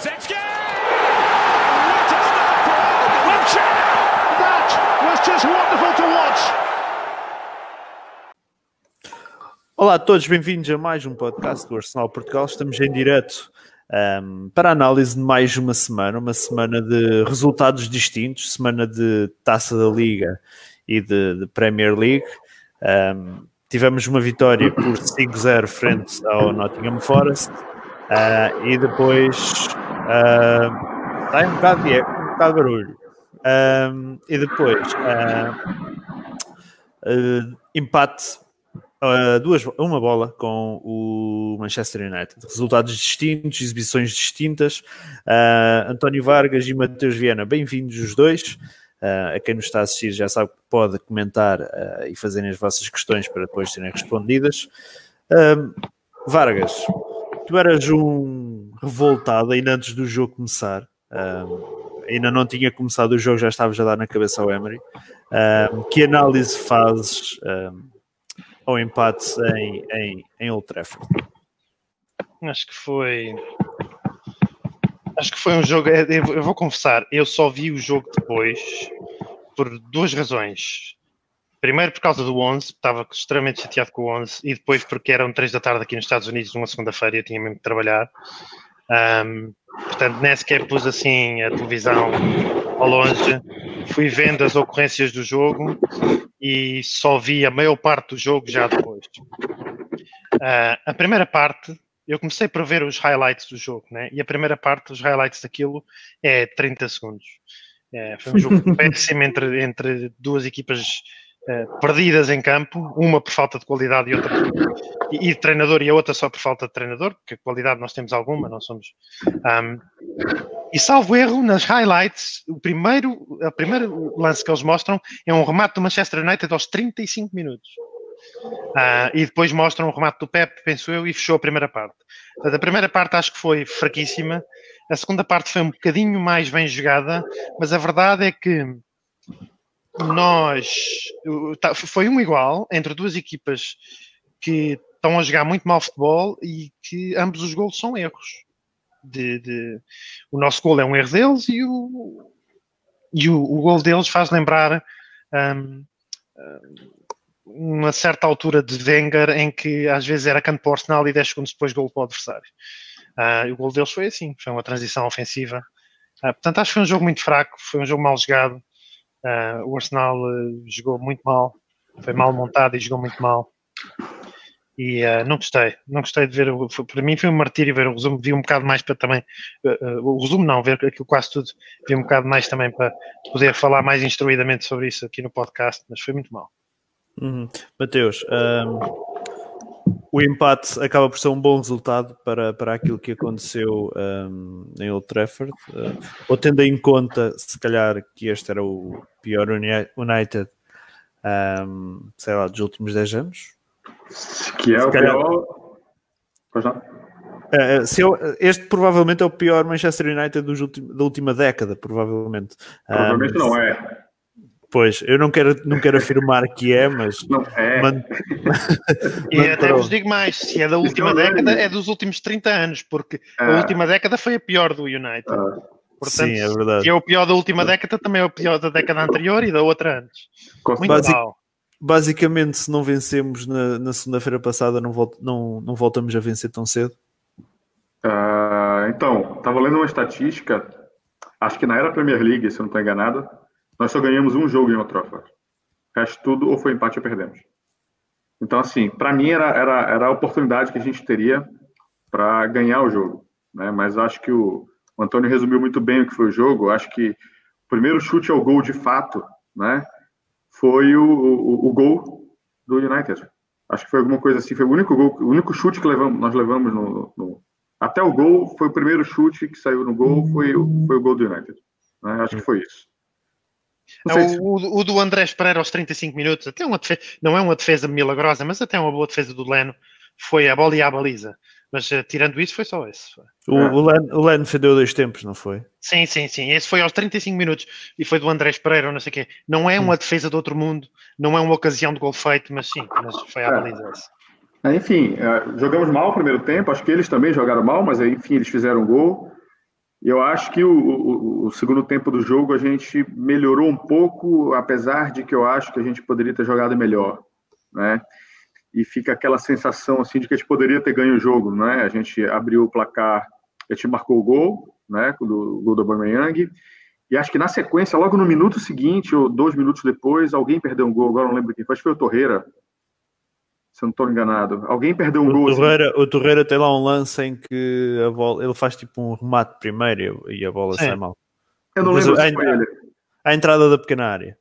What a start for! That was just wonderful to watch. Olá a todos, bem-vindos a mais um podcast do Arsenal Portugal. Estamos em direto um, para a análise de mais uma semana, uma semana de resultados distintos, semana de Taça da Liga e de, de Premier League. Um, tivemos uma vitória por 5-0 frente ao Nottingham Forest uh, e depois uh, está um bocado, de, um bocado de barulho. Um, e depois uh, empate Uh, duas, uma bola com o Manchester United. Resultados distintos, exibições distintas. Uh, António Vargas e Mateus Viana, bem-vindos os dois. Uh, a quem nos está a assistir já sabe que pode comentar e fazerem as vossas questões para depois serem respondidas. Vargas, tu eras um revoltado ainda antes do jogo começar. ainda não tinha começado o jogo, já estavas a dar na cabeça ao Emery. que análise fazes? ao empate em, em, em Old Trafford? Acho que foi. Acho que foi um jogo. Eu vou confessar, eu só vi o jogo depois por duas razões. Primeiro, por causa do 11, estava extremamente chateado com o 11, e depois, porque eram 3 da tarde aqui nos Estados Unidos, numa segunda-feira, eu tinha mesmo que trabalhar. Um, portanto, nem sequer pus assim a televisão ao longe. Fui vendo as ocorrências do jogo e só vi a maior parte do jogo já depois. Uh, a primeira parte, eu comecei por ver os highlights do jogo, né? E a primeira parte, os highlights daquilo, é 30 segundos. É, foi um jogo péssimo entre, entre duas equipas perdidas em campo, uma por falta de qualidade e outra por, e, de treinador, e a outra só por falta de treinador, porque qualidade nós temos alguma, não somos. Um, e salvo erro, nas highlights, o primeiro, o primeiro lance que eles mostram é um remate do Manchester United aos 35 minutos. Uh, e depois mostram um remate do Pep, penso eu, e fechou a primeira parte. A primeira parte acho que foi fraquíssima. A segunda parte foi um bocadinho mais bem jogada, mas a verdade é que nós tá, foi um igual entre duas equipas que estão a jogar muito mal futebol e que ambos os gols são erros de, de, o nosso gol é um erro deles e o, e o, o gol deles faz lembrar um, uma certa altura de Wenger em que às vezes era canto para o Arsenal e 10 segundos depois gol para o adversário. Uh, o gol deles foi assim, foi uma transição ofensiva. Uh, portanto, acho que foi um jogo muito fraco, foi um jogo mal jogado. Uh, o Arsenal jogou muito mal, foi mal montado e jogou muito mal e uh, não gostei, não gostei de ver, foi, para mim foi um martírio ver o resumo, vi um bocado mais para também, uh, o resumo não, ver aquilo quase tudo, vi um bocado mais também para poder falar mais instruidamente sobre isso aqui no podcast, mas foi muito mal. Uhum. Mateus, um, o empate acaba por ser um bom resultado para, para aquilo que aconteceu um, em Old Trafford, ou tendo em conta, se calhar, que este era o pior United, um, sei lá, dos últimos 10 anos, que é se o calhar... pior. Pois não. É, se eu, este provavelmente é o pior Manchester United dos ultim, da última década, provavelmente. Provavelmente um, não é. Pois, eu não quero, não quero afirmar que é, mas. Não é. Man... e até vos digo mais: se é da última década, é dos últimos 30 anos, porque a é. última década foi a pior do United. Ah. Portanto, Sim, é verdade. Se é o pior da última década, também é o pior da década anterior e da outra antes. Muito Basic, mal basicamente, se não vencemos na, na segunda-feira passada, não, volt, não, não voltamos a vencer tão cedo? Uh, então, estava lendo uma estatística, acho que na era Premier League, se eu não estou enganado, nós só ganhamos um jogo em Old Trafford. O resto tudo ou foi empate ou perdemos. Então, assim, para mim era, era, era a oportunidade que a gente teria para ganhar o jogo. Né? Mas acho que o, o Antônio resumiu muito bem o que foi o jogo. Acho que o primeiro chute ao gol de fato, né? foi o, o, o, gol do United. Acho que foi alguma coisa assim, foi o único gol, o único chute que levamos, nós levamos no, no, até o gol foi o primeiro chute que saiu no gol, foi, foi o gol do United. Né? Acho que foi isso. É, se... o, o, do Andrés Pereira aos 35 minutos, até uma defesa, não é uma defesa milagrosa, mas até uma boa defesa do Leno, foi a bola e a baliza. Mas uh, tirando isso, foi só esse. O, ah. o, Len, o Len fedeu dois tempos, não foi? Sim, sim, sim. Esse foi aos 35 minutos e foi do Andrés Pereira, ou não sei o quê. Não é uma defesa de outro mundo, não é uma ocasião de gol feito, mas sim, mas foi a é. baliza é, Enfim, uh, jogamos mal o primeiro tempo, acho que eles também jogaram mal, mas enfim, eles fizeram gol. Eu acho que o, o, o, segundo tempo do jogo a gente melhorou um pouco, apesar de que eu acho que a gente poderia ter jogado melhor, né? E fica aquela sensação assim de que a gente poderia ter ganho o jogo, né? A gente abriu o placar, a gente marcou o gol, né? Do gol do Aubameyang. E acho que na sequência, logo no minuto seguinte ou dois minutos depois, alguém perdeu um gol. Agora não lembro quem foi. Acho que foi o Torreira se eu não estou enganado. Alguém perdeu um o gol. Torreira, assim. O Torreira tem lá um lance em que a bola, ele faz tipo um remate primeiro e a bola Sim. sai mal. Eu não lembro se foi ele. A entrada da pequena área.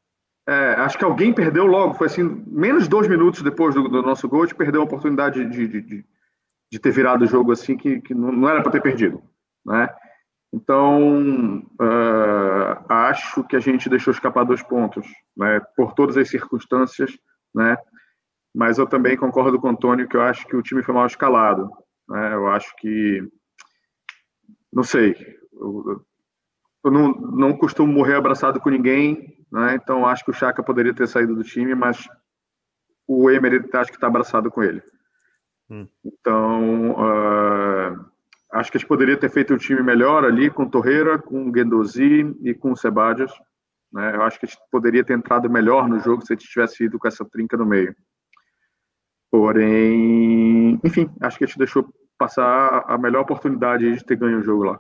É, acho que alguém perdeu logo, foi assim, menos dois minutos depois do, do nosso gol, a gente perdeu a oportunidade de, de, de, de ter virado o jogo assim, que, que não, não era para ter perdido. Né? Então, uh, acho que a gente deixou escapar dois pontos, né? por todas as circunstâncias, né? Mas eu também concordo com o Antônio que eu acho que o time foi mal escalado. Né? Eu acho que, não sei, eu, eu não, não costumo morrer abraçado com ninguém, né? então acho que o Chaka poderia ter saído do time, mas o Emery acho que está abraçado com ele. Hum. Então, uh, acho que a gente poderia ter feito um time melhor ali com Torreira, com Guendouzi e com o Sebadios. Né? Eu acho que a gente poderia ter entrado melhor no jogo se a gente tivesse ido com essa trinca no meio. Porém, enfim, acho que a gente deixou passar a melhor oportunidade de ter ganho o jogo lá.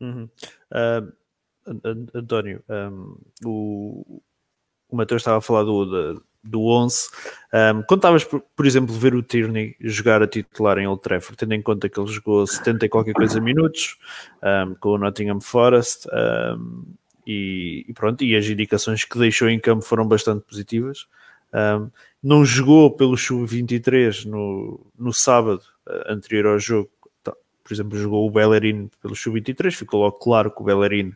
Uhum. Uh, António, um, o, o Matheus estava a falar do, do, do 11. Um, quando estavas, por, por, exemplo, ver o Tierney jogar a titular em Old Trafford, tendo em conta que ele jogou 70 e qualquer coisa minutos um, com o Nottingham Forest e, e, pronto, e as indicações que deixou em campo foram bastante positivas. Um, não jogou pelo Sub-23 no, no sábado uh, anterior ao jogo. Tá, por exemplo, jogou o Bellerin pelo Sub-23, ficou logo claro que o Bellerin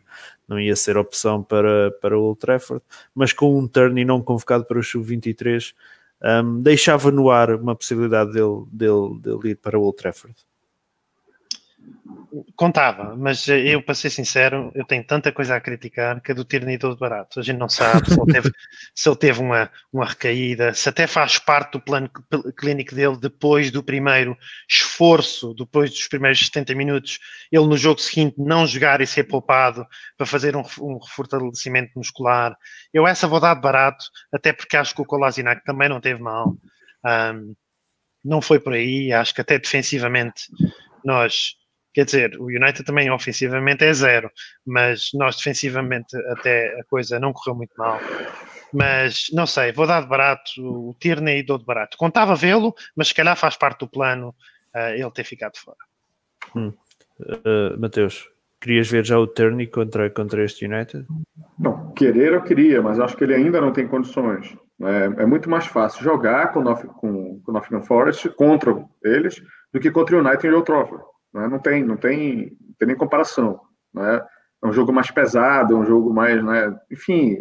não ia ser opção para, para o Old Trafford, mas com um turn e não convocado para o Sub-23, um, deixava no ar uma possibilidade dele, dele, dele ir para o Old Trafford. Contava, mas eu, para ser sincero, eu tenho tanta coisa a criticar que a do Tierney todo barato. A gente não sabe se ele teve, se ele teve uma, uma recaída, se até faz parte do plano clínico dele depois do primeiro esforço, depois dos primeiros 70 minutos, ele no jogo seguinte não jogar e ser poupado para fazer um, um fortalecimento muscular. Eu essa vou dar de barato, até porque acho que o Kolasinac também não teve mal. Um, não foi por aí, acho que até defensivamente nós Quer dizer, o United também ofensivamente é zero, mas nós defensivamente até a coisa não correu muito mal. Mas não sei, vou dar de barato o Tierney dou de barato. Contava vê-lo, mas se calhar faz parte do plano uh, ele ter ficado fora. Hum. Uh, Mateus, querias ver já o Tierney contra, contra este United? Não, querer eu queria, mas acho que ele ainda não tem condições. É, é muito mais fácil jogar com, com, com o Nottingham Forest contra eles do que contra o United e o Trafford. Né? Não, tem, não, tem, não tem nem comparação. Né? É um jogo mais pesado, é um jogo mais. Né? Enfim,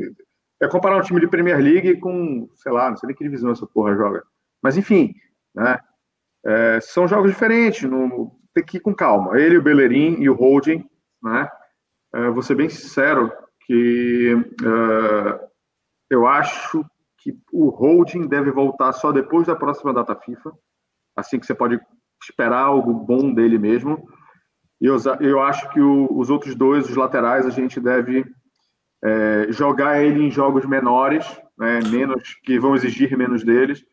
é comparar um time de Premier League com, sei lá, não sei nem que divisão essa porra joga. Mas, enfim, né? É, são jogos diferentes, no, tem que ir com calma. Ele, o Bellerin e o Holding, né? É, vou ser bem sincero que é, eu acho que o Holding deve voltar só depois da próxima data FIFA, assim que você pode esperar algo bom dele mesmo. E eu, eu acho que o, os outros dois, os laterais, a gente deve é, jogar ele em jogos menores, né, menos que vão exigir menos deles.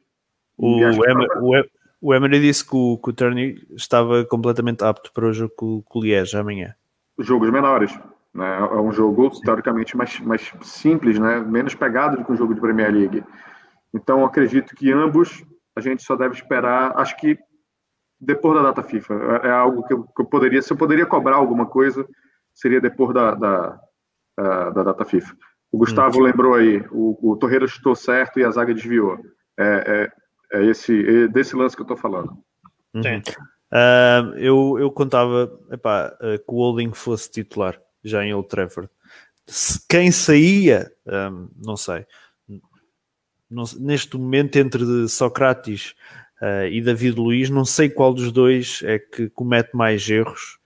O, Emer, o, o Emery disse que o, que o Turney estava completamente apto para o jogo com, com o Liège amanhã. Jogos menores. Né? É um jogo, teoricamente, mais, mais simples, né? menos pegado do que um jogo de Premier League. Então, acredito que ambos a gente só deve esperar. Acho que depois da data FIFA. É, é algo que eu, que eu, poderia, se eu poderia cobrar alguma coisa, seria depois da, da, da, da data FIFA. O Gustavo hum. lembrou aí, o, o Torreira chutou certo e a zaga desviou. É, é, é esse, é desse lance que eu estou falando. Sim. Uh, eu, eu contava epá, uh, que o Holding fosse titular já em Old Trafford. Quem saía, um, não sei. Não, neste momento, entre Socrates uh, e David Luiz, não sei qual dos dois é que comete mais erros,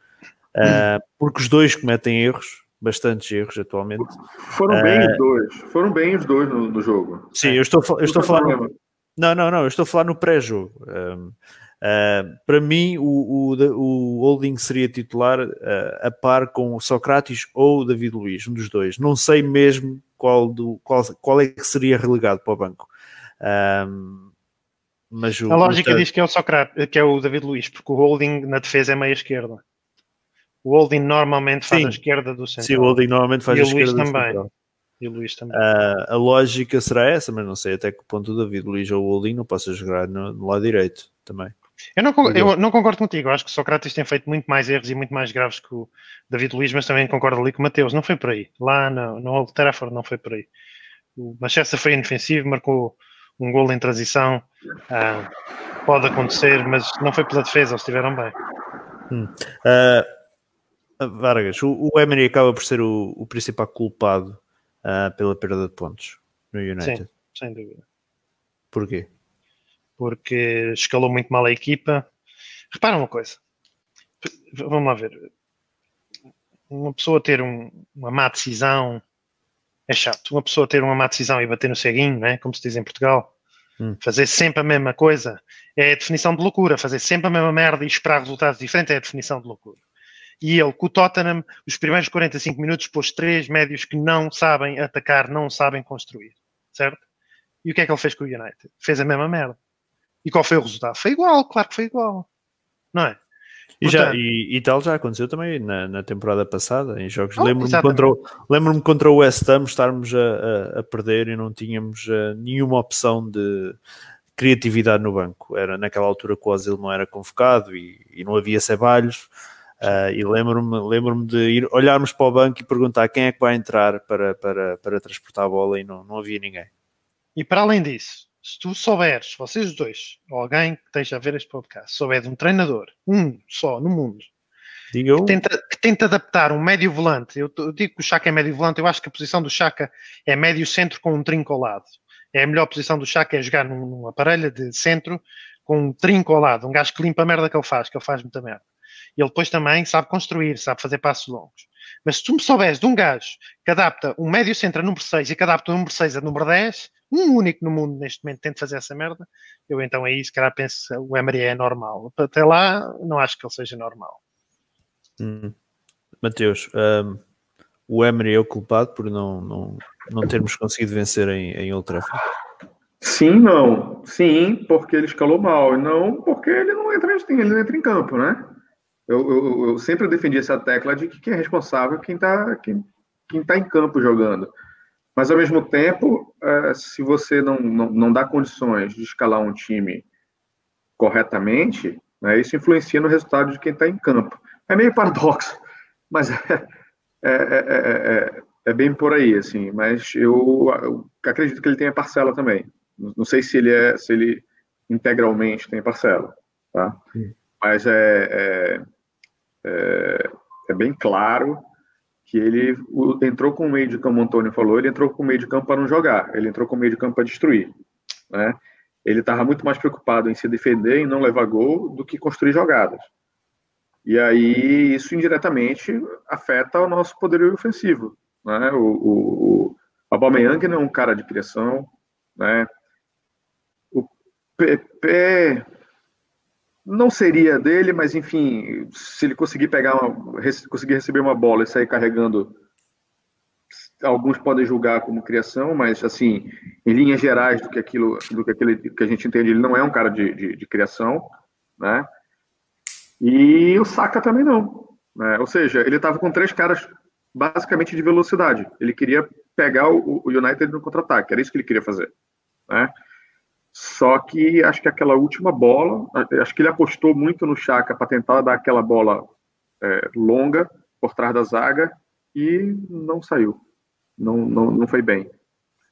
uh, porque os dois cometem erros, bastantes erros atualmente. Foram bem uh, os dois, foram bem os dois no, no jogo. Sim, eu estou, eu estou a falar. No, não, não, não, eu estou a falar no pré-jogo. Um, Uh, para mim, o, o, o, Holding seria titular uh, a par com o Socrates ou o David Luiz, um dos dois. Não sei mesmo qual, do, qual, qual é que seria relegado para o banco. Um, mas o, a lógica diz que é o Socrates, que é o David Luiz, porque o Holding na defesa é meia esquerda. O Holding normalmente faz Sim. a esquerda do centro. Sim, o Holding normalmente faz e a esquerda também. E o Luís também. Uh, a lógica será essa, mas não sei até que ponto o David Luiz ou o Holding não possa jogar no, no lado direito também. Eu não, eu não concordo contigo. Eu acho que Sócrates tem feito muito mais erros e muito mais graves que o David Luiz, mas também concordo ali com o Mateus. Não foi por aí. Lá no, no Old Trafford não foi por aí. O Manchester foi inofensivo, marcou um gol em transição. Ah, pode acontecer, mas não foi pela defesa, eles estiveram bem. Hum. Uh, Vargas, o, o, Emery acaba por ser o, o principal culpado uh, pela perda de pontos no United. Sim, sem dúvida. Porquê? porque escalou muito mal a equipa. Repara uma coisa, vamos lá ver. Uma pessoa ter um, uma má decisão é chato. Uma pessoa ter uma má decisão e bater no ceguinho, né? como se diz em Portugal, hum. fazer sempre a mesma coisa é a definição de loucura. Fazer sempre a mesma merda e esperar resultados diferentes é a definição de loucura. E ele, com o Tottenham, os primeiros 45 minutos, pôs três médios que não sabem atacar, não sabem construir. Certo? E o que é que ele fez com o United? Fez a mesma merda. E qual foi o resultado? Foi igual, claro que foi igual. Não é? E, já, e, e, tal já aconteceu também na, na temporada passada, em jogos. Oh, Lembro-me contra, lembro contra o West Ham estarmos a, a, a perder e não tínhamos uh, nenhuma opção de criatividade no banco. Era naquela altura que o Ozil não era convocado e, e não havia Ceballos. Uh, e lembro-me lembro de ir olharmos para o banco e perguntar quem é que vai entrar para, para, para transportar a bola e não, não havia ninguém. E para além disso, se tu souberes, vocês dois, ou alguém que esteja a ver este podcast, souber de um treinador, um só no mundo, que tenta, que tenta, adaptar um médio volante, eu, eu, digo que o Chaka é médio volante, eu acho que a posição do Chaka é médio centro com um trinco ao lado. É a melhor posição do Chaka é jogar num, num aparelho de centro com um trinco ao lado, um gajo que limpa a merda que ele faz, que ele faz muita merda. E ele depois também sabe construir, sabe fazer passos longos. Mas se tu me souberes de um gajo que adapta um médio centro a número 6 e que adapta o número 6 a número 10, um único no mundo neste momento tenta fazer essa merda, eu então aí se calhar penso o Emery é normal. Até lá, não acho que ele seja normal. Hum. Mateus, um, o Emery é o culpado por não, não, não termos conseguido vencer em, em Old Trafford? Sim, não. Sim, porque ele escalou mal. E não porque ele não entra, ele não entra em campo, né? Eu, eu, eu sempre defendi essa tecla de que quem é responsável é quem está quem, quem tá em campo jogando. Mas, ao mesmo tempo, é, se você não, não, não dá condições de escalar um time corretamente, né, isso influencia no resultado de quem está em campo. É meio paradoxo, mas é, é, é, é, bem por aí, assim. Mas eu, eu, acredito que ele tenha parcela também. Não sei se ele é, se ele integralmente tem parcela, tá? Mas é, é, é bem claro que ele entrou com o meio de campo, o Antônio falou, ele entrou com o meio de campo para não jogar, ele entrou com o meio de campo para destruir. Né? Ele estava muito mais preocupado em se defender, em não levar gol, do que construir jogadas. E aí isso indiretamente afeta o nosso poder ofensivo. Né? O, o, o Aubameyang não é um cara de criação, né? O PP não seria dele, mas enfim, se ele conseguir pegar uma, conseguir receber uma bola e sair carregando, alguns podem julgar como criação, mas assim, em linhas gerais do que aquilo, do que aquele que a gente entende, ele não é um cara de, de, de criação, né? E o Saka também não, né? Ou seja, ele estava com três caras basicamente de velocidade. Ele queria pegar o, o United no contra-ataque, era isso que ele queria fazer, né? Só que acho que aquela última bola, acho que ele apostou muito no Chaka para tentar dar aquela bola é, longa por trás da zaga e não saiu. Não, não, não foi bem.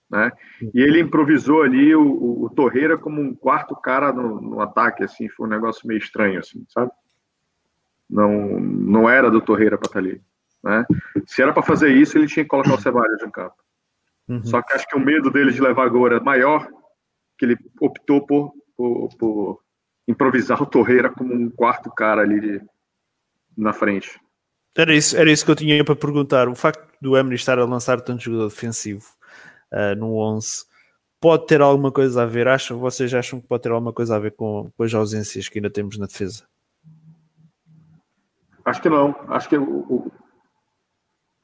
Né? E ele improvisou ali o, o, Torreira como um quarto cara no, no, ataque, assim, foi um negócio meio estranho, assim, sabe? Não, não era do Torreira para estar tá ali. Né? Se era para fazer isso, ele tinha que colocar o Ceballos no campo. Uhum. Só que acho que o medo dele de levar gol era maior que ele optou por, por, por improvisar o Torreira como um quarto cara ali de, na frente. Era isso, era isso que eu tinha para perguntar. O facto do Emery estar a lançar tanto jogador defensivo uh, no 11 pode ter alguma coisa a ver? Acham, vocês acham que pode ter alguma coisa a ver com, com as ausências que ainda temos na defesa? Acho que não. Acho que o, o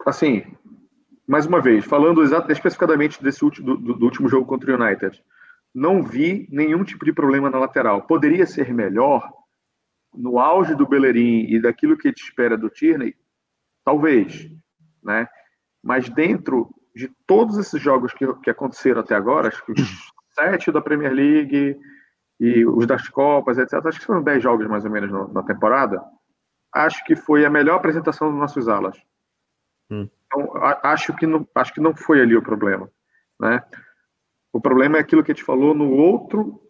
assim, mais uma vez, falando especificadamente desse último, do, do, último jogo contra o United, não vi nenhum tipo de problema na lateral. Poderia ser melhor no auge do Bellerin e daquilo que te espera do Tierney, talvez, né? Mas dentro de todos esses jogos que, que aconteceram até agora, acho que os sete da Premier League e os das Copas, etc., acho que foram dez jogos mais ou menos no, na temporada, acho que foi a melhor apresentação dos nossos alas. Hum. Então, acho que, não, acho que não foi ali o problema, né? O problema é aquilo que a gente falou no outro,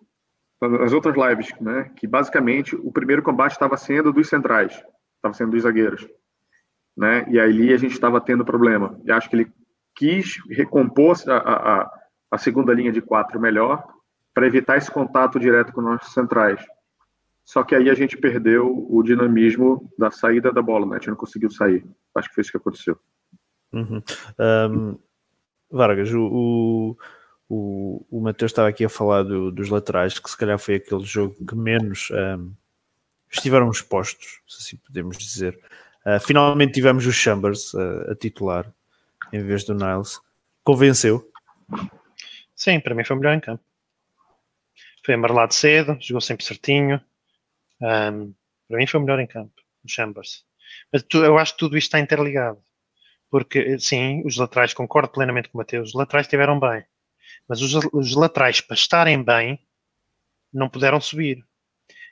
nas outras lives, né? Que basicamente o primeiro combate estava sendo dos centrais, estava sendo dos zagueiros, né? E ali a gente estava tendo problema. E acho que ele quis recompor a, a, a segunda linha de quatro melhor para evitar esse contato direto com nossos centrais. Só que aí a gente perdeu o dinamismo da saída da bola, né? A gente não conseguiu sair. Acho que foi isso que aconteceu. Uhum. Um, Vargas, o, o, o Matheus estava aqui a falar do, dos laterais, que se calhar foi aquele jogo que menos um, estiveram expostos, se assim podemos dizer. Uh, finalmente tivemos o Chambers uh, a titular em vez do Niles. Convenceu? Sim, para mim foi o melhor em campo. Foi amarelado cedo, jogou sempre certinho. Um, para mim foi o melhor em campo, o Chambers. Mas tu, eu acho que tudo isto está interligado. Porque, sim, os laterais, concordo plenamente com o Mateus, os laterais estiveram bem. Mas os, os laterais, para estarem bem, não puderam subir.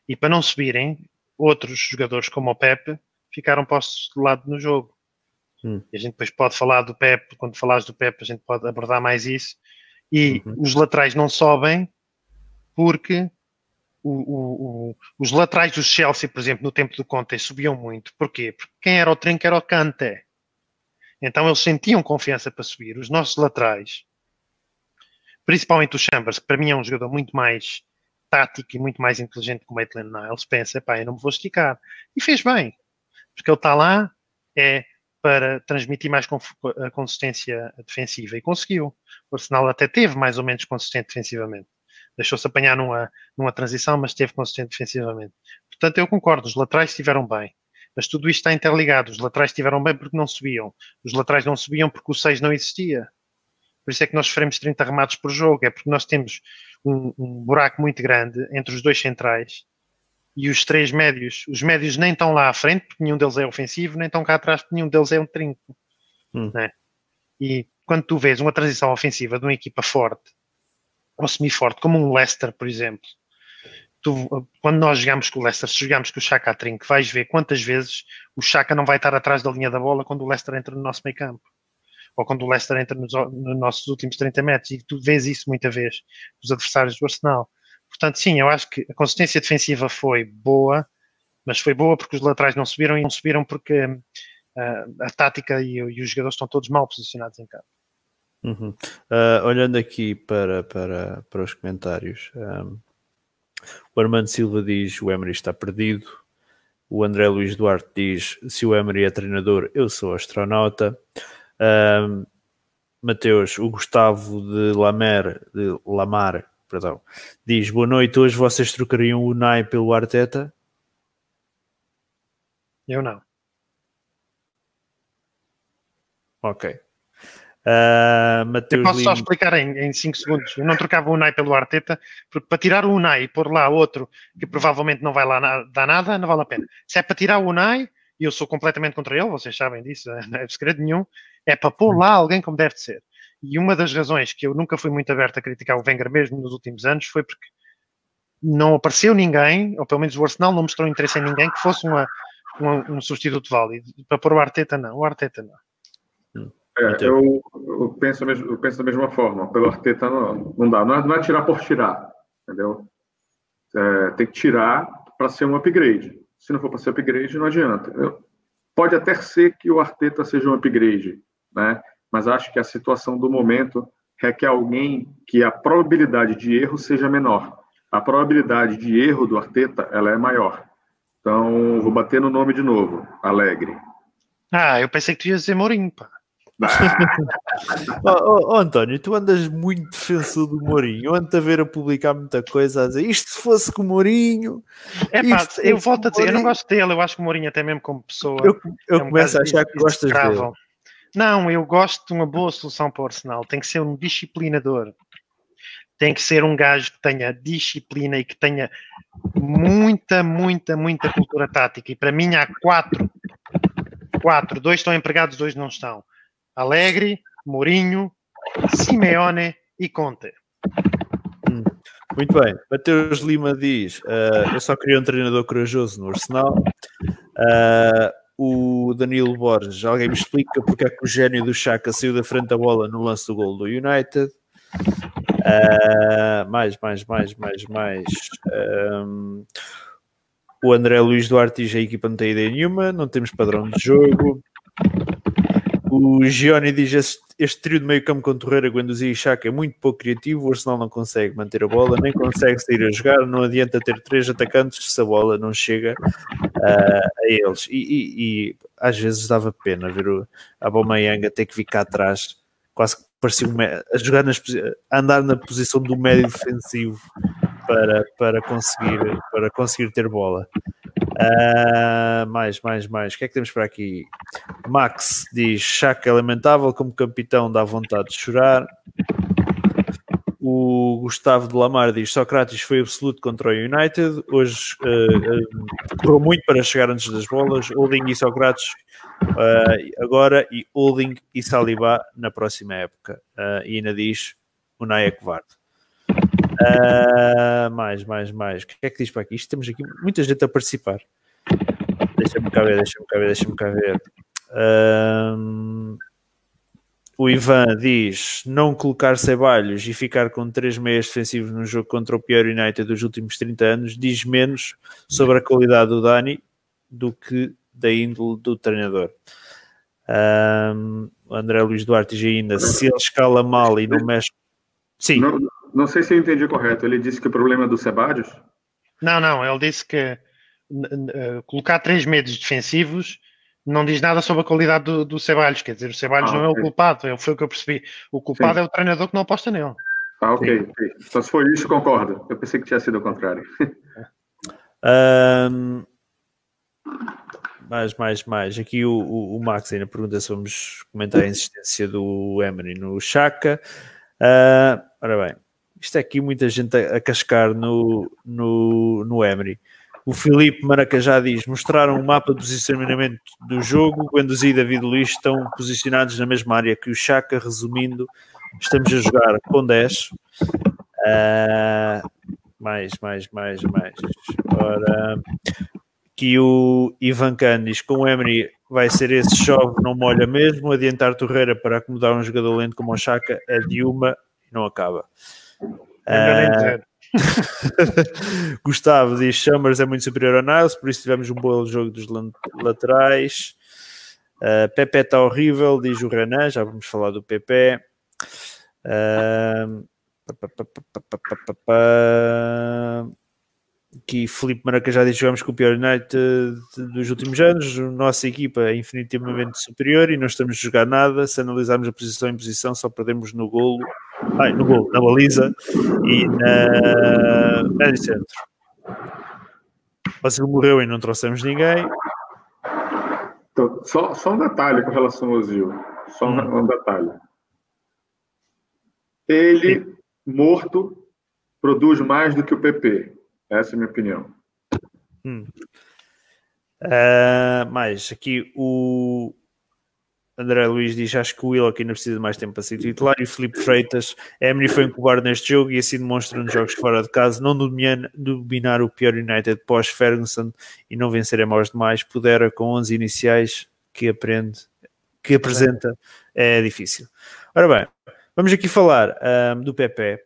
E para não subirem, outros jogadores como o Pepe ficaram postos de lado no jogo. Hum. E a gente depois pode falar do Pepe, quando falares do Pepe, a gente pode abordar mais isso. E uhum. os laterais não sobem porque o, o, o, os laterais do Chelsea, por exemplo, no tempo do Conte, subiam muito. Porquê? Porque quem era o trinco era o Kanté. Então eles sentiam confiança para subir. Os nossos laterais principalmente o Chambers, para mim é um jogador muito mais tático e muito mais inteligente que o Maitland Niles, pensa, pá, eu não me vou esticar. E fez bem, porque ele está lá é para transmitir mais consistência defensiva e conseguiu. O Arsenal até teve mais ou menos consistente defensivamente. Deixou-se apanhar numa, numa transição, mas teve consistente defensivamente. Portanto, eu concordo, os laterais estiveram bem. Mas tudo isto está interligado. Os laterais estiveram bem porque não subiam. Os laterais não subiam porque o 6 não existia. Por isso é que nós sofremos 30 remates por jogo, é porque nós temos um, um buraco muito grande entre os dois centrais e os três médios. Os médios nem estão lá à frente, porque nenhum deles é ofensivo, nem estão cá atrás, porque nenhum deles é um trinco. Hum. Né? E quando tu vês uma transição ofensiva de uma equipa forte ou semi-forte, como um Leicester, por exemplo, tu, quando nós jogamos com o Leicester, se jogamos com o Chaka a trinco, vais ver quantas vezes o Chaka não vai estar atrás da linha da bola quando o Leicester entra no nosso meio campo ou quando o Leicester entra nos, nos nossos últimos 30 metros, e tu vês isso muita vez dos adversários do Arsenal. Portanto, sim, eu acho que a consistência defensiva foi boa, mas foi boa porque os laterais não subiram e não subiram porque uh, a tática e, e, os jogadores estão todos mal posicionados em campo. Uhum. Uh, olhando aqui para, para, para os comentários, um, o Armando Silva diz: o Emery está perdido. O André Luiz Duarte diz: se o Emery é treinador, eu sou astronauta. Um, Mateus, o Gustavo de Lamer, de Lamar, perdão, diz: Boa noite. Hoje vocês trocariam o Nai pelo Arteta? Eu não. Ok. Uh, Mateus eu posso só explicar em 5 segundos. Eu não trocava o Unai pelo Arteta, porque para tirar o Unai e pôr lá outro que provavelmente não vai lá na, dar nada, não vale a pena. Se é para tirar o Unai, e eu sou completamente contra ele, vocês sabem disso, não é segredo nenhum, é para pôr lá alguém como deve de ser. E uma das razões que eu nunca fui muito aberto a criticar o Wenger mesmo nos últimos anos foi porque não apareceu ninguém, ou pelo menos o Arsenal não mostrou interesse em ninguém que fosse uma, uma um substituto válido. Para pôr o Arteta, não. O Arteta, não. É, eu, eu, penso, eu penso da mesma forma. Pelo Arteta, não, não dá. Não é, não é tirar por tirar, entendeu? É, tem que tirar para ser um upgrade. Se não for para ser upgrade, não adianta. Eu, pode até ser que o Arteta seja um upgrade, né? Mas acho que a situação do momento requer alguém que a probabilidade de erro seja menor. A probabilidade de erro do Arteta, ela é maior. Então, vou bater no nome de novo, Alegre. Ah, eu pensei que tu ia dizer Mourinho, pá. oh, oh, oh, António, tu andas muito defensor do Mourinho. Eu ando a ver a publicar muita coisa a dizer isto se fosse com o Mourinho. É pá, eu volto a dizer, eu não gosto dele, eu acho que o Mourinho, até mesmo como pessoa. Eu, eu é um começo a achar que gostas dele. Não, eu gosto de uma boa solução para o Arsenal. Tem que ser um disciplinador. Tem que ser um gajo que tenha disciplina e que tenha muita, muita, muita cultura tática. E para mim há quatro. Quatro. Dois estão empregados, dois não estão. Alegre, Mourinho, Simeone e Conte. Muito bem. Mateus Lima diz: ah, Eu só queria um treinador corajoso no Arsenal. Ah, o Danilo Borges, alguém me explica porque é que o gênio do Chaka saiu da frente da bola no lance do gol do United. Ah, mais, mais, mais, mais, mais. Ahm, o André Luiz Duarte diz a equipa não tem ideia nenhuma, não temos padrão de jogo. O Gioni diz este, este trio de meio campo com Torreira, Guendouzi e Chaka é muito pouco criativo, o Arsenal não consegue manter a bola, nem consegue sair a jogar, não adianta ter três atacantes se a bola não chega ah, a eles. E, e- e às vezes dava pena ver o Aubameyang a ter que ficar atrás, quase que parecia um a jogar nas, a andar na posição do médio defensivo para, para, conseguir, para conseguir ter bola. Ah, mais, mais, mais. O que é que temos para aqui? Max diz: Chaka é lamentável, como capitão dá vontade de chorar. O Gustavo de Lamar diz: Sócrates foi absoluto contra o United. Hoje eh, eh, correu muito para chegar antes das bolas. Holding e Sócrates eh, agora e Holding e Saliba na próxima época. E ainda diz: o é covarde. Ah, mais, mais, mais. O que é que diz para aqui? Isto temos aqui muita gente a participar. Deixa-me cá ver, deixa-me cá ver, deixa-me cá ver. Ahm, o Ivan diz não colocar Ceballos e ficar com três meias defensivos num jogo contra o pior United dos últimos 30 anos diz menos sobre a qualidade do Dani do que da índole do treinador. Ahm, o André Luís Duarte diz ainda se ele escala mal e não mexe. Sim, Não, não sei se eu entendi correto. Ele disse que o problema é do Sebadios. Não, não, ele disse que eh, colocar três medos defensivos não diz nada sobre a qualidade do, do Ceballos, quer dizer, o Ceballos Ah, não é o culpado, é- foi o que eu percebi. O culpado Sim. é o treinador que não aposta nele. Ah, ok. ok. Então, se for isso, concordo. Eu pensei que tinha sido o contrário. Ahm, mais, mais, mais. Aqui o, o, o Max ainda pergunta se vamos comentar a insistência do Emery no Chaka. Ah, ora bem, isto é aqui muita gente a, a cascar no, no, no Emery. O Filipe Maracajá diz: mostraram um mapa de posicionamento do jogo. Guendouzi e David Luiz estão posicionados na mesma área que o Chaka. Resumindo, estamos a jogar com 10. Ah, mais, mais, mais, mais. Ora, que o Ivan Can diz com o Emery vai ser esse chove, não molha mesmo. Adiantar Torreira para acomodar um jogador lento como o Chaka é de uma e não acaba. Uh... Gustavo diz: Chambers é muito superior ao Niles, por isso tivemos um bom jogo dos laterais. Uh, Pepe está horrível, diz o Renan. Já vamos falar do Pepe. Eh, uh, que Felipe Maracajá diz jogamos com o pior United dos últimos anos, nossa equipa é infinitivamente superior e não estamos a jogar nada, se analisarmos a posição em posição só perdemos no golo ai, no golo, na baliza e na médio centro. O Brasil morreu e não trouxemos ninguém. Então, só, só um detalhe com relação ao Zil. Só um, Hum. um detalhe. Ele, morto, produz mais do que o PP. Essa é a minha opinião. Ah, mais aqui o André Luiz diz: Acho que o Willock ainda precisa de mais tempo para ser titular. E o Felipe Freitas, Emery foi um cobarde neste jogo e assim demonstra nos jogos fora de casa não dominar, o pior United pós-Ferguson e não vencer a maus demais. Pudera com 11 iniciais que aprende, que apresenta, é difícil. Ora bem, vamos aqui falar ahm, do Pepe.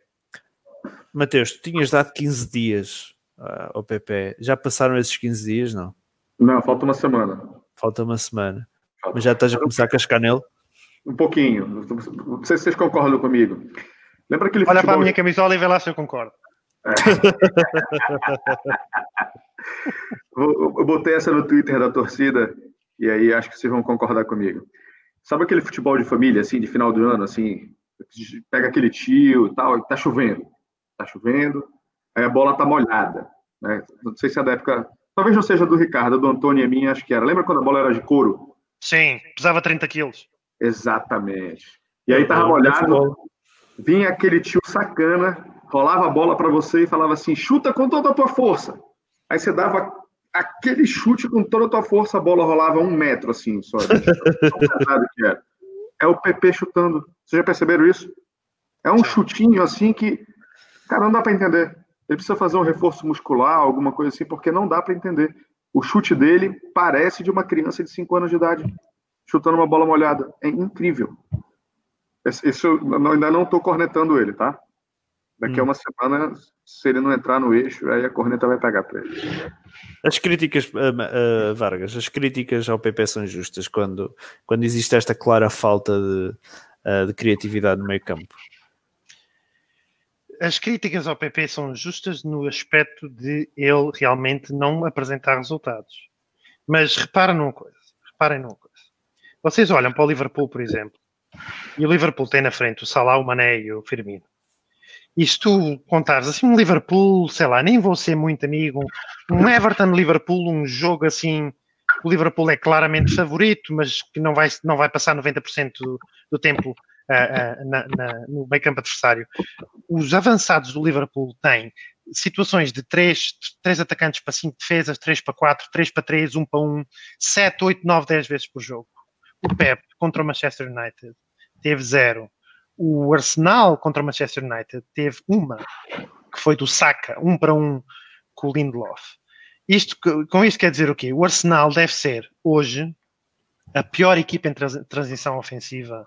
Mateus, tu tinhas dado 15 dias ah, ao Pepe. Já passaram esses 15 dias? Não. Não, falta uma semana. Falta uma semana. Mas já estás a começar a cascar nele? Um pouquinho. Não sei se vocês concordam comigo. Lembra aquele Olha para a minha camisola e vê lá se eu concordo. Eu eu botei essa no Twitter da torcida e aí acho que vocês vão concordar comigo. Sabe aquele futebol de família, assim, de final do ano, assim, pega aquele tio e tal, e tá chovendo. Tá chovendo, aí a bola tá molhada. Né? Não sei se é da época. Talvez não seja do Ricardo, do Antônio e a minha, acho que era. Lembra quando a bola era de couro? Sim, pesava 30 quilos. Exatamente. E aí tava molhado, vinha aquele tio sacana, rolava a bola para você e falava assim: chuta com toda a tua força. Aí você dava aquele chute com toda a tua força, a bola rolava um metro assim, só. É o PP chutando. Vocês já perceberam isso? É um chutinho assim que, cara, não dá para entender. Ele precisa fazer um reforço muscular, alguma coisa assim, porque não dá para entender. O chute dele parece de uma criança de 5 anos de idade, chutando uma bola molhada. É incrível. Isso eu ainda não estou cornetando ele, tá? Daqui hum. a uma semana, se ele não entrar no eixo, aí a corneta vai pegar para ele. As críticas, uh, uh, Vargas, as críticas ao PP são justas quando, quando existe esta clara falta de, uh, de criatividade no meio campo. As críticas ao PP são justas no aspecto de ele realmente não apresentar resultados. Mas reparem numa coisa, reparem numa coisa. Vocês olham para o Liverpool, por exemplo, e o Liverpool tem na frente o Salah, o Mané e o Firmino. E se tu contares assim um Liverpool, sei lá, nem vou ser muito amigo, um Everton-Liverpool, um jogo assim, o Liverpool é claramente favorito, mas que não vai, não vai passar 90% do, do tempo na, na, no meio campo adversário. Os avançados do Liverpool têm situações de 3, três atacantes para 5 defesas, 3 para 4, 3 para 3, 1 para 1, 7, 8, 9, 10 vezes por jogo. O Pep contra o Manchester United teve 0 o Arsenal contra o Manchester United teve uma, que foi do Saka, um para um com o Lindelof. Isto, com isto quer dizer o quê? O Arsenal deve ser, hoje, a pior equipa em transição ofensiva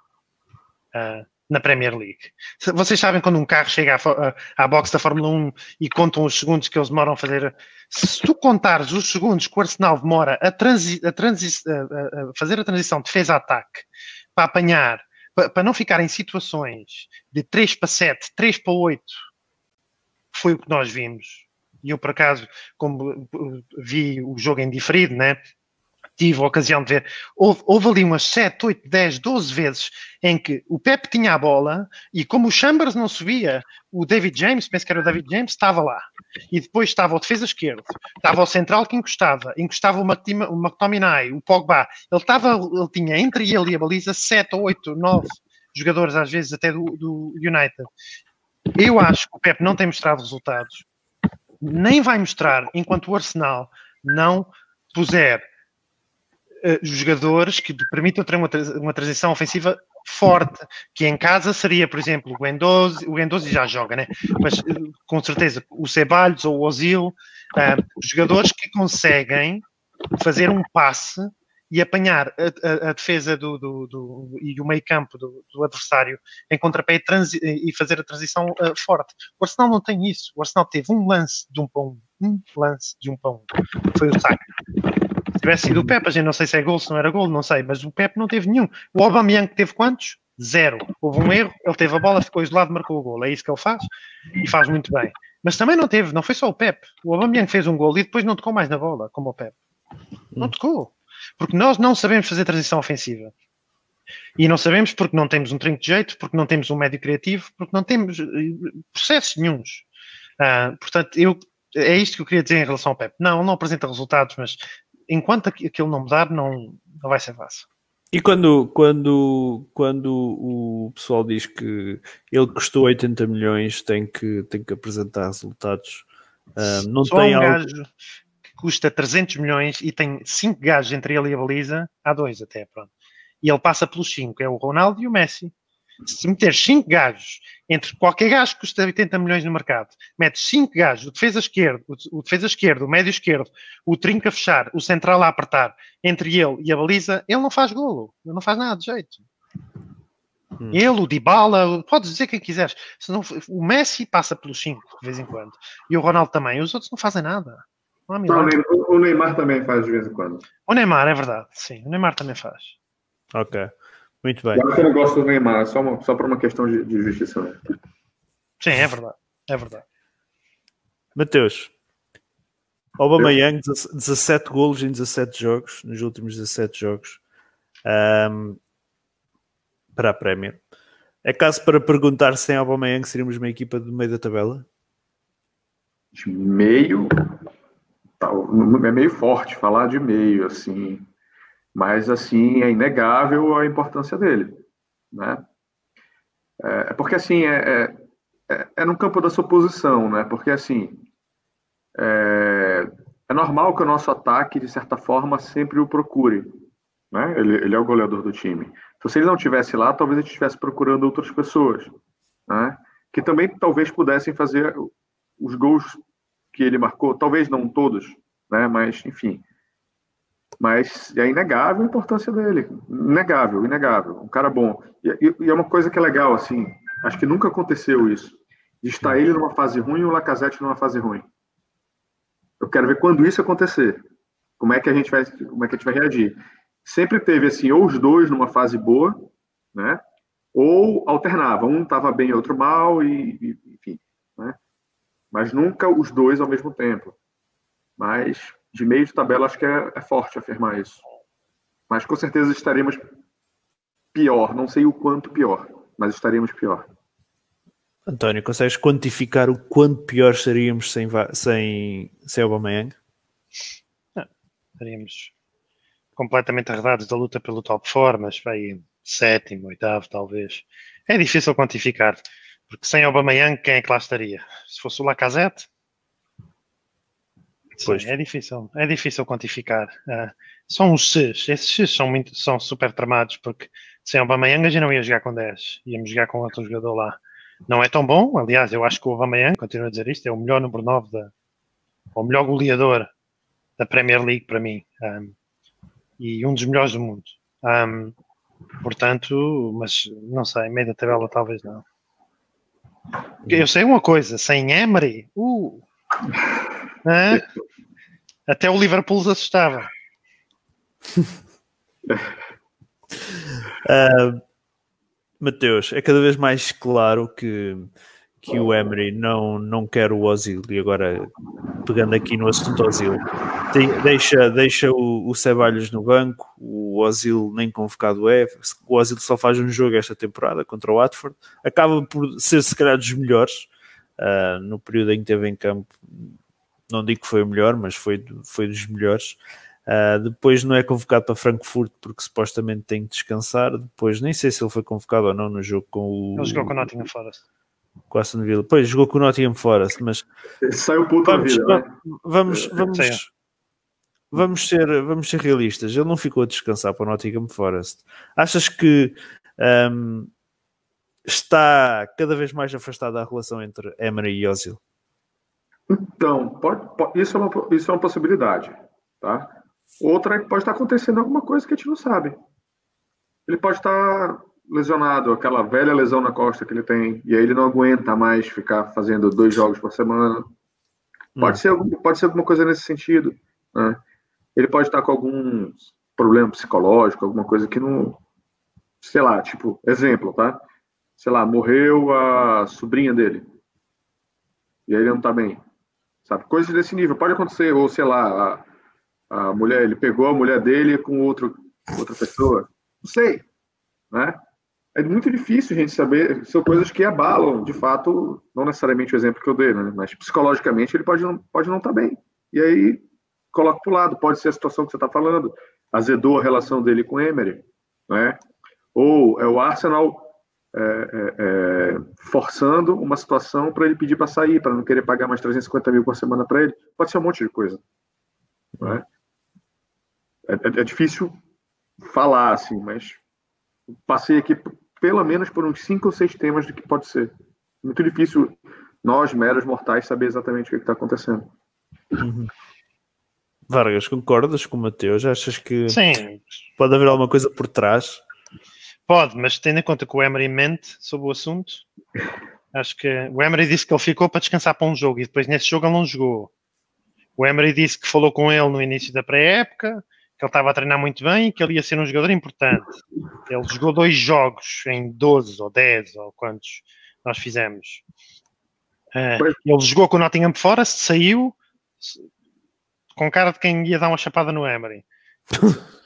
uh, na Premier League. Vocês sabem quando um carro chega à, à box da Fórmula 1 e contam os segundos que eles demoram a fazer. Se tu contares os segundos que o Arsenal demora a, transi, a, transi, a, fazer a transição de defesa-ataque para apanhar para não ficar em situações de 3 para 7, 3 para 8, foi o que nós vimos. E eu, por acaso, como vi o jogo em diferido, né? Tive a ocasião de ver, houve, houve, ali umas 7, 8, 10, 12 vezes em que o Pep tinha a bola e como o Chambers não subia, o David James, penso que era o David James, estava lá. E depois estava o defesa esquerdo, estava o central que encostava, encostava o, o McTominay, o Pogba. Ele, estava, ele tinha entre ele e a baliza 7 ou 8, 9 jogadores, às vezes até do, do United. Eu acho que o Pep não tem mostrado resultados, nem vai mostrar enquanto o Arsenal não puser uh, jogadores que permitam ter uma, uma transição ofensiva forte, que em casa seria, por exemplo, o Endozi, o Endozi já joga, né? Mas com certeza o Ceballos ou o Ozil, uh, jogadores que conseguem fazer um passe e apanhar a, a, a defesa do, do, do, e o meio campo do, do adversário em contrapé e, e, fazer a transição uh, forte. O Arsenal não tem isso. O Arsenal teve um lance de um para um. Lance de um um. Foi o saque. Se tivesse sido o Pepe, a gente não sei se é gol, se não era gol, não sei, mas o Pepe não teve nenhum. O Aubameyang teve quantos? Zero. Houve um erro, ele teve a bola, ficou isolado, marcou o gol. É isso que ele faz e faz muito bem. Mas também não teve, não foi só o Pepe. O Aubameyang fez um gol e depois não tocou mais na bola, como o Pepe. Não tocou. Porque nós não sabemos fazer transição ofensiva. E não sabemos porque não temos um trinco de jeito, porque não temos um médio criativo, porque não temos eh, processos nenhums. Uh, portanto, eu, é isto que eu queria dizer em relação ao Pepe. Não, não apresenta resultados, mas enquanto aquilo não mudar, não, não vai ser fácil. E quando, quando, quando o pessoal diz que ele custou 80 milhões, tem que, tem que apresentar resultados. Uh, não Só tem um algo... gajo que custa 300 milhões e tem 5 gajos entre ele e a baliza, há dois até, pronto. E ele passa pelos 5, é o Ronaldo e o Messi se meteres 5 gajos entre qualquer gajo que custa 80 milhões no mercado, metes 5 gajos, o defesa esquerdo, o, defesa esquerdo, o médio esquerdo, o trinco a fechar, o central a apertar, entre ele e a baliza, ele não faz golo, ele não faz nada de jeito. Hum. Ele, o Dybala, podes dizer quem quiseres. Não, o Messi passa pelos 5 de vez em quando. E o Ronaldo também. Os outros não fazem nada. Não não, o Neymar também faz de vez em quando. O Neymar, é verdade. Sim, o Neymar também faz. Ok. Muito bem. Claro que eu não gosto do Neymar, só, uma, só por uma questão de, de justiça. Né? Sim, é verdade. É verdade. Mateus, Aubameyang, 17 golos em 17 jogos, nos últimos 17 jogos. Um, para a Premier. É caso para perguntar se em Aubameyang seríamos uma equipa do meio da tabela? De meio, tá, é meio forte falar de meio, assim, mas assim é inegável a importância dele, né? É, é porque assim é, é, é, é no campo da suposição, né? Porque assim é, é normal que o nosso ataque de certa forma sempre o procure, né? Ele, ele é o goleador do time. Então, se ele não tivesse lá, talvez ele estivesse procurando outras pessoas, né? Que também talvez pudessem fazer os gols que ele marcou, talvez não todos, né? Mas, enfim. Mas é inegável a importância dele. Inegável, inegável. Um cara bom. E, e é uma coisa que é legal, assim. Acho que nunca aconteceu isso. De estar ele numa fase ruim e o Lacazette numa fase ruim. Eu quero ver quando isso acontecer. Como é que a gente vai, como é que a gente vai reagir? Sempre teve assim, ou os dois numa fase boa, né? Ou alternava, um estava bem, outro mal e, e enfim, né? mas nunca os dois ao mesmo tempo. Mas de meio de tabela acho que é, é forte afirmar isso. Mas com certeza estaremos pior, não sei o quanto pior, mas estaremos pior. António, consegues quantificar o quanto pior seríamos sem, sem, sem Aubameyang? Não, estaríamos completamente arredados da luta pelo top 4, mas vai sétimo, oitavo, talvez. É difícil quantificar. Porque sem Aubameyang, quem é que lá estaria? Se fosse o Lacazette? Sim, é difícil, é difícil quantificar. Uh, são os Cs, esses Cs são, muito, são super tramados, porque sem Aubameyang a gente não ia jogar com 10, íamos jogar com outro jogador lá. Não é tão bom, aliás, eu acho que o Aubameyang, continuo a dizer isto, é o melhor número 9, da, o melhor goleador da Premier League para mim. Um, e um dos melhores do mundo. Um, portanto, mas não sei, meio da tabela talvez não. Eu sei uma coisa, sem Emery, uh, até o Liverpool se assustava. uh, Mateus, é cada vez mais claro que que o Emery não, não quer o Ozil e agora pegando aqui no assunto Ozil deixa, deixa o, o Ceballos no banco o Ozil nem convocado é o Ozil só faz um jogo esta temporada contra o Watford acaba por ser se calhar dos melhores uh, no período em que esteve em campo não digo que foi o melhor mas foi, foi dos melhores uh, depois não é convocado para Frankfurt porque supostamente tem que descansar depois nem sei se ele foi convocado ou não no jogo com o ele jogou com o Nottingham Forest com Aston Villa. Pois, jogou com o Nottingham Forest, mas... Saiu puto vamos, vida, vamos, né? vamos, vamos, vamos, ser, vamos ser realistas. Ele não ficou a descansar para o Nottingham Forest. Achas que um, está cada vez mais afastada a relação entre Emery e Ozil? Então, pode, pode, isso, é uma, isso é uma possibilidade, tá? Outra é que pode estar acontecendo alguma coisa que a gente não sabe. Ele pode estar lesionado, aquela velha lesão na costa que ele tem, e aí ele não aguenta mais ficar fazendo dois jogos por semana. Pode, hum. ser, algum, pode ser alguma coisa nesse sentido. Né? Ele pode estar com algum problema psicológico, alguma coisa que não. Sei lá, tipo, exemplo, tá? Sei lá, morreu a sobrinha dele. E aí ele não tá bem. Sabe? Coisas desse nível. Pode acontecer, ou sei lá, a, a mulher, ele pegou a mulher dele com outro, outra pessoa. Não sei. Né? é muito difícil a gente saber, são coisas que abalam, de fato, não necessariamente o exemplo que eu dei, né? mas psicologicamente ele pode não, pode não estar tá bem. E aí coloca para o lado, pode ser a situação que você está falando, azedou a relação dele com Emery, né? ou é o Arsenal é, é, é, forçando uma situação para ele pedir para sair, para não querer pagar mais 350 mil por semana para ele, pode ser um monte de coisa. Né? É, é, é difícil falar assim, mas passei aqui pelo menos por uns cinco ou seis temas do que pode ser. Muito difícil nós, meros mortais, saber exatamente o que está acontecendo. Uhum. Vargas, concordas com o Mateus? Achas que Sim. pode haver alguma coisa por trás? Pode, mas tendo em conta que o Emery mente sobre o assunto, acho que o Emery disse que ele ficou para descansar para um jogo e depois nesse jogo ele não jogou. O Emery disse que falou com ele no início da pré-época, que ele estava a treinar muito bem e que ele ia ser um jogador importante. Ele jogou dois jogos em 12 ou 10 ou quantos nós fizemos. Uh, ele jogou com o Nottingham Forest, saiu com cara de quem ia dar uma chapada no Emery.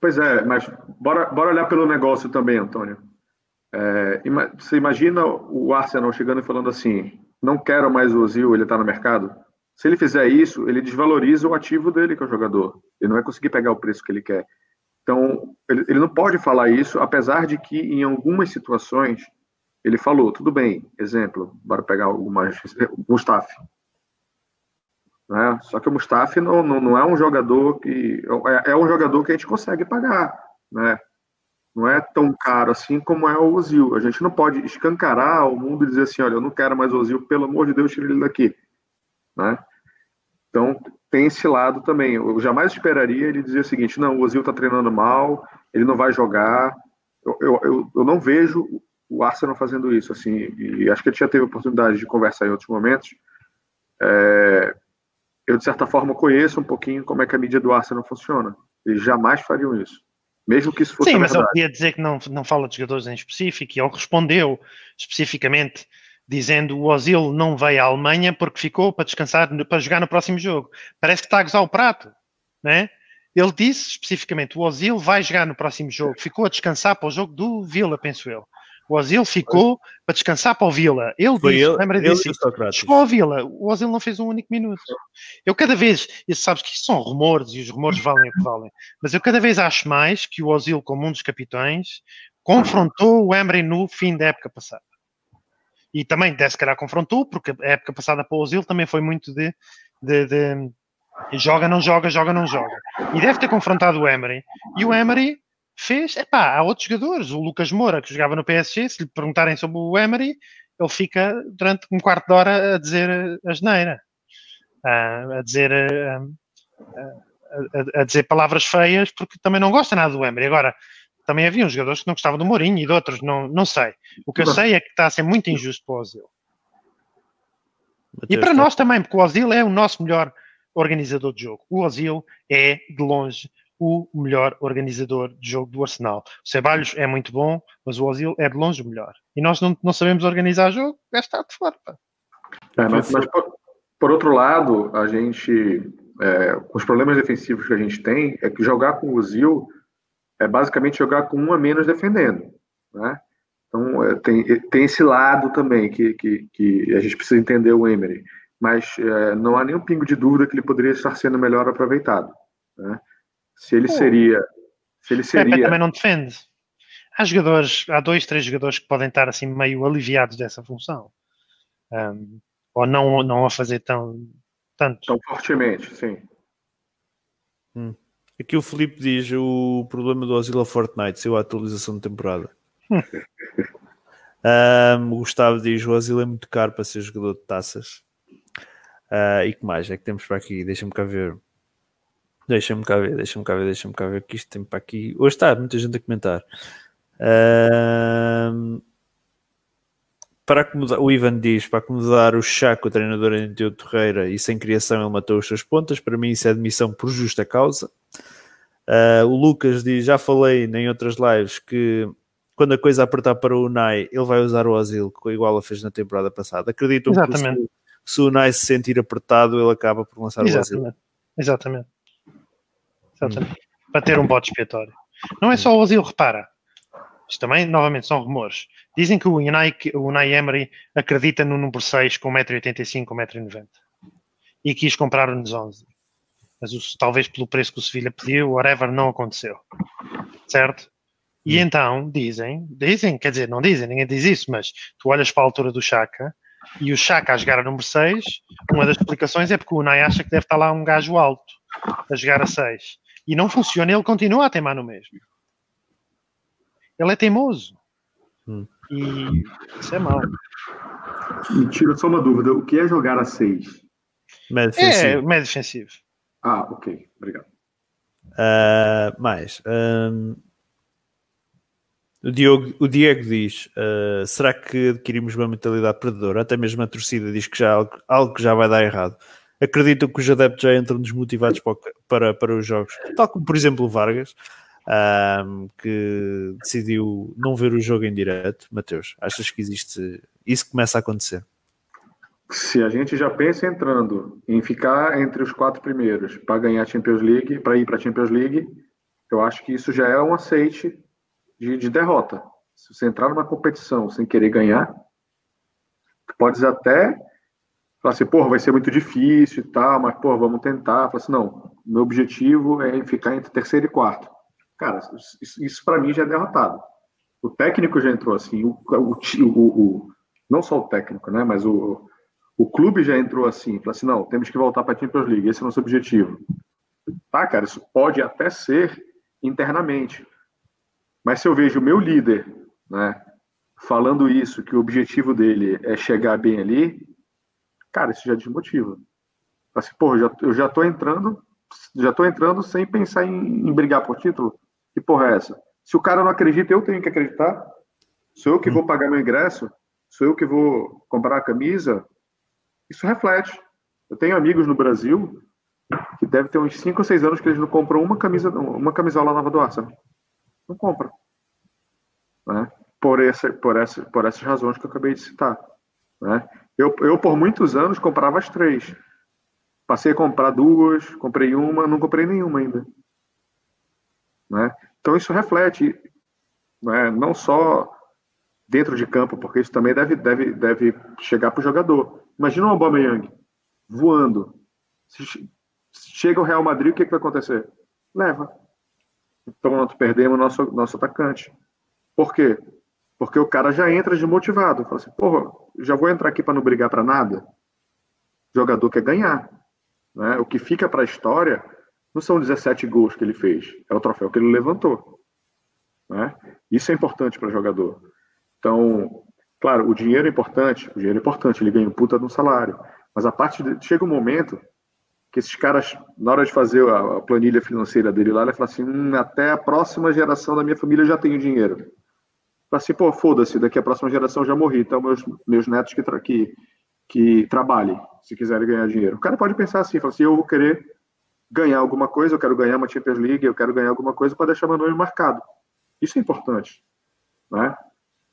Pois é, mas bora, bora olhar pelo negócio também, Antônio. É, você imagina o Arsenal chegando e falando assim: não quero mais o Ozil, ele está no mercado. Se ele fizer isso, ele desvaloriza o ativo dele, que é o jogador. Ele não vai conseguir pegar o preço que ele quer. Então, ele, ele não pode falar isso, apesar de que em algumas situações ele falou, tudo bem, exemplo, bora pegar algumas. Mustafi. Né? Só que o Mustafi não, não, não, é um jogador que. É, é, um jogador que a gente consegue pagar. Né? Não é tão caro assim como é o Ozil. A gente não pode escancarar o mundo e dizer assim: olha, eu não quero mais o Ozil, pelo amor de Deus, tire ele daqui. Né? Então, tem esse lado também. Eu jamais esperaria ele dizer o seguinte: não, o Ozil está treinando mal, ele não vai jogar. Eu, eu, eu, eu, não vejo o Arsenal fazendo isso. assim E acho que ele já teve oportunidade de conversar em outros momentos. É, eu, de certa forma, conheço um pouquinho como é que a mídia do Arsenal funciona. Eles jamais fariam isso. Mesmo que isso fosse Sim, mas verdade. ele podia dizer que não, não fala de jogadores em específico e ele respondeu especificamente dizendo o Ozil não veio à Alemanha porque ficou para descansar, para jogar no próximo jogo. Parece que está a gozar o prato, né? Ele disse especificamente, o Ozil vai jogar no próximo jogo, ficou a descansar para o jogo do Vila, penso eu. O Ozil ficou para descansar para o Vila. Ele Foi disse, ele, lembra disso? Chegou ao Vila, o Ozil não fez um único minuto. Eu cada vez, e sabes que são rumores e os rumores valem o que valem, mas eu cada vez acho mais que o Ozil, como um dos capitães, confrontou o Emery no fim da época passada. E também, se calhar, confrontou, porque a época passada para o Ozil também foi muito de, de, de joga, não joga, joga, não joga. E deve ter confrontado o Emery. E o Emery fez, epá, há outros jogadores, o Lucas Moura, que jogava no PSG, se lhe perguntarem sobre o Emery, ele fica durante um quarto de hora a dizer a geneira, a, dizer a, a, a, dizer palavras feias, porque também não gosta nada do Emery. Agora, também havia uns jogadores que não gostavam do Mourinho e de outros, não, não sei. O que eu sei é que está a ser muito injusto para o Ozil. E para nós também, porque o Ozil é o nosso melhor organizador de jogo. O Ozil é, de longe, o melhor organizador de jogo do Arsenal. O Ceballos é muito bom, mas o Ozil é de longe o melhor. E nós não, não sabemos organizar jogo, é estar de fora. É, mas, mas por, por, outro lado, a gente, é, os problemas defensivos que a gente tem, é que jogar com o Ozil é basicamente jogar com um a menos defendendo. Né? Então, é, tem, tem esse lado também que, que, que a gente precisa entender o Emery. Mas é, não há nenhum pingo de dúvida que ele poderia estar sendo melhor aproveitado. Né? Se ele seria. Se ele seria. Também não defende. Há jogadores, há dois, três jogadores que podem estar assim meio aliviados dessa função. Um, ou não, não a fazer tão tanto. Tão fortemente, sim. Hum. Aqui o Felipe diz o problema do Ozil Fortnite, seu a atualização de temporada. um, o Gustavo diz o Ozil é muito caro para ser jogador de taças. Uh, e que mais é que temos para aqui? Deixa-me cá ver. Deixa-me cá ver, deixa-me cá ver, deixa-me cá ver que isto tem para aqui. Hoje está muita gente a comentar. Uh, para acomodar, o Ivan diz: para acomodar o Chaco, o treinador Anteu Torreira, e sem criação ele matou os seus pontas. Para mim, isso é admissão por justa causa. Uh, o Lucas diz: já falei em outras lives que quando a coisa apertar para o Unai, ele vai usar o Asilo, igual a fez na temporada passada. Acreditam Exatamente. que se, se o Unai se sentir apertado, ele acaba por lançar Exatamente. o Asilo. Exatamente. Exatamente. Hum. Para ter um bode expiatório. Não é só o Ozil, repara. Isto também, novamente, são rumores. Dizem que o Unai, o Unai Emery acredita no número 6 com 1,85m, 1,90m. E quis comprar nos 11. Mas o, talvez pelo preço que o Sevilha pediu, whatever, não aconteceu. Certo? E hum. então, dizem, dizem, quer dizer, não dizem, ninguém diz isso, mas tu olhas para a altura do Chaka e o Chaka a jogar a número 6, uma das explicações é porque o Unai acha que deve estar lá um gajo alto a jogar a 6 e não funciona, ele continua a teimar no mesmo. Ele é teimoso. Hum. E isso é mau. Me tira só uma dúvida: o que é jogar a 6? Médio defensivo. É, médio defensivo. Ah, ok, obrigado. Uh, mais. Um, o, Diogo, o Diego diz: uh, será que adquirimos uma mentalidade perdedora? Até mesmo a torcida diz que já algo, algo já vai dar errado acreditam que os adeptos já entram desmotivados para, para, para os jogos, tal como por exemplo o Vargas, um, que decidiu não ver o jogo em direto. Mateus, achas que existe isso começa a acontecer? Se a gente já pensa entrando em ficar entre os quatro primeiros para ganhar a Champions League, para ir para a Champions League, Eu acho que isso já é um aceite de, de derrota. Se você entrar numa competição sem querer ganhar, pode até falar assim, porra, vai ser muito difícil e tal, mas, porra, vamos tentar. Fala assim, não, meu objetivo é ficar entre terceiro e quarto. Cara, isso, isso para mim já é derrotado. O técnico já entrou assim, o, o, o, não só o técnico, né, mas o, o clube já entrou assim, falou assim, não, temos que voltar para a Champions League, esse é o nosso objetivo. Tá, cara, isso pode até ser internamente. Mas se eu vejo o meu líder, né, falando isso, que o objetivo dele é chegar bem ali, cara, isso já desmotiva. Assim, pô, já, eu já tô entrando, já tô entrando sem pensar em, em brigar por título. Que porra é essa? Se o cara não acredita, eu tenho que acreditar. Sou eu que vou pagar meu ingresso, sou eu que vou comprar a camisa. Isso reflete. Eu tenho amigos no Brasil que deve ter uns 5 ou 6 anos que eles não compram uma camisa, uma camisola nova do Arsenal. Não compram. Né? Por, essa, por, essa, por essas razões que eu acabei de citar. Né? Eu, eu, por muitos anos, comprava as três. Passei a comprar duas, comprei uma, não comprei nenhuma ainda. Né? Então, isso reflete né, não só dentro de campo, porque isso também deve, deve, deve chegar para o jogador. Imagina o Aubameyang voando. Chega o Real Madrid, o que, que vai acontecer? Leva. Pronto, perdemos nosso, nosso atacante. Por quê? Porque o cara já entra desmotivado. Fala assim, porra, já vou entrar aqui para não brigar para nada. O jogador quer ganhar. Né? O que fica para a história não são 17 gols que ele fez, é o troféu que ele levantou. Né? Isso é importante para o jogador. Então, claro, o dinheiro é importante, o dinheiro é importante, ele ganha um puta de um salário. Mas a parte de, chega um momento que esses caras, na hora de fazer a, planilha financeira dele lá, ele fala assim: hum, até a próxima geração da minha família já tenho dinheiro. Assim, pô, foda-se, daqui a próxima geração já morri, então meus, meus netos que, tra que, que trabalhem, se quiserem ganhar dinheiro. O cara pode pensar assim, fala assim, eu vou querer ganhar alguma coisa, eu quero ganhar uma Champions League, eu quero ganhar alguma coisa para deixar meu nome marcado. Isso é importante, né?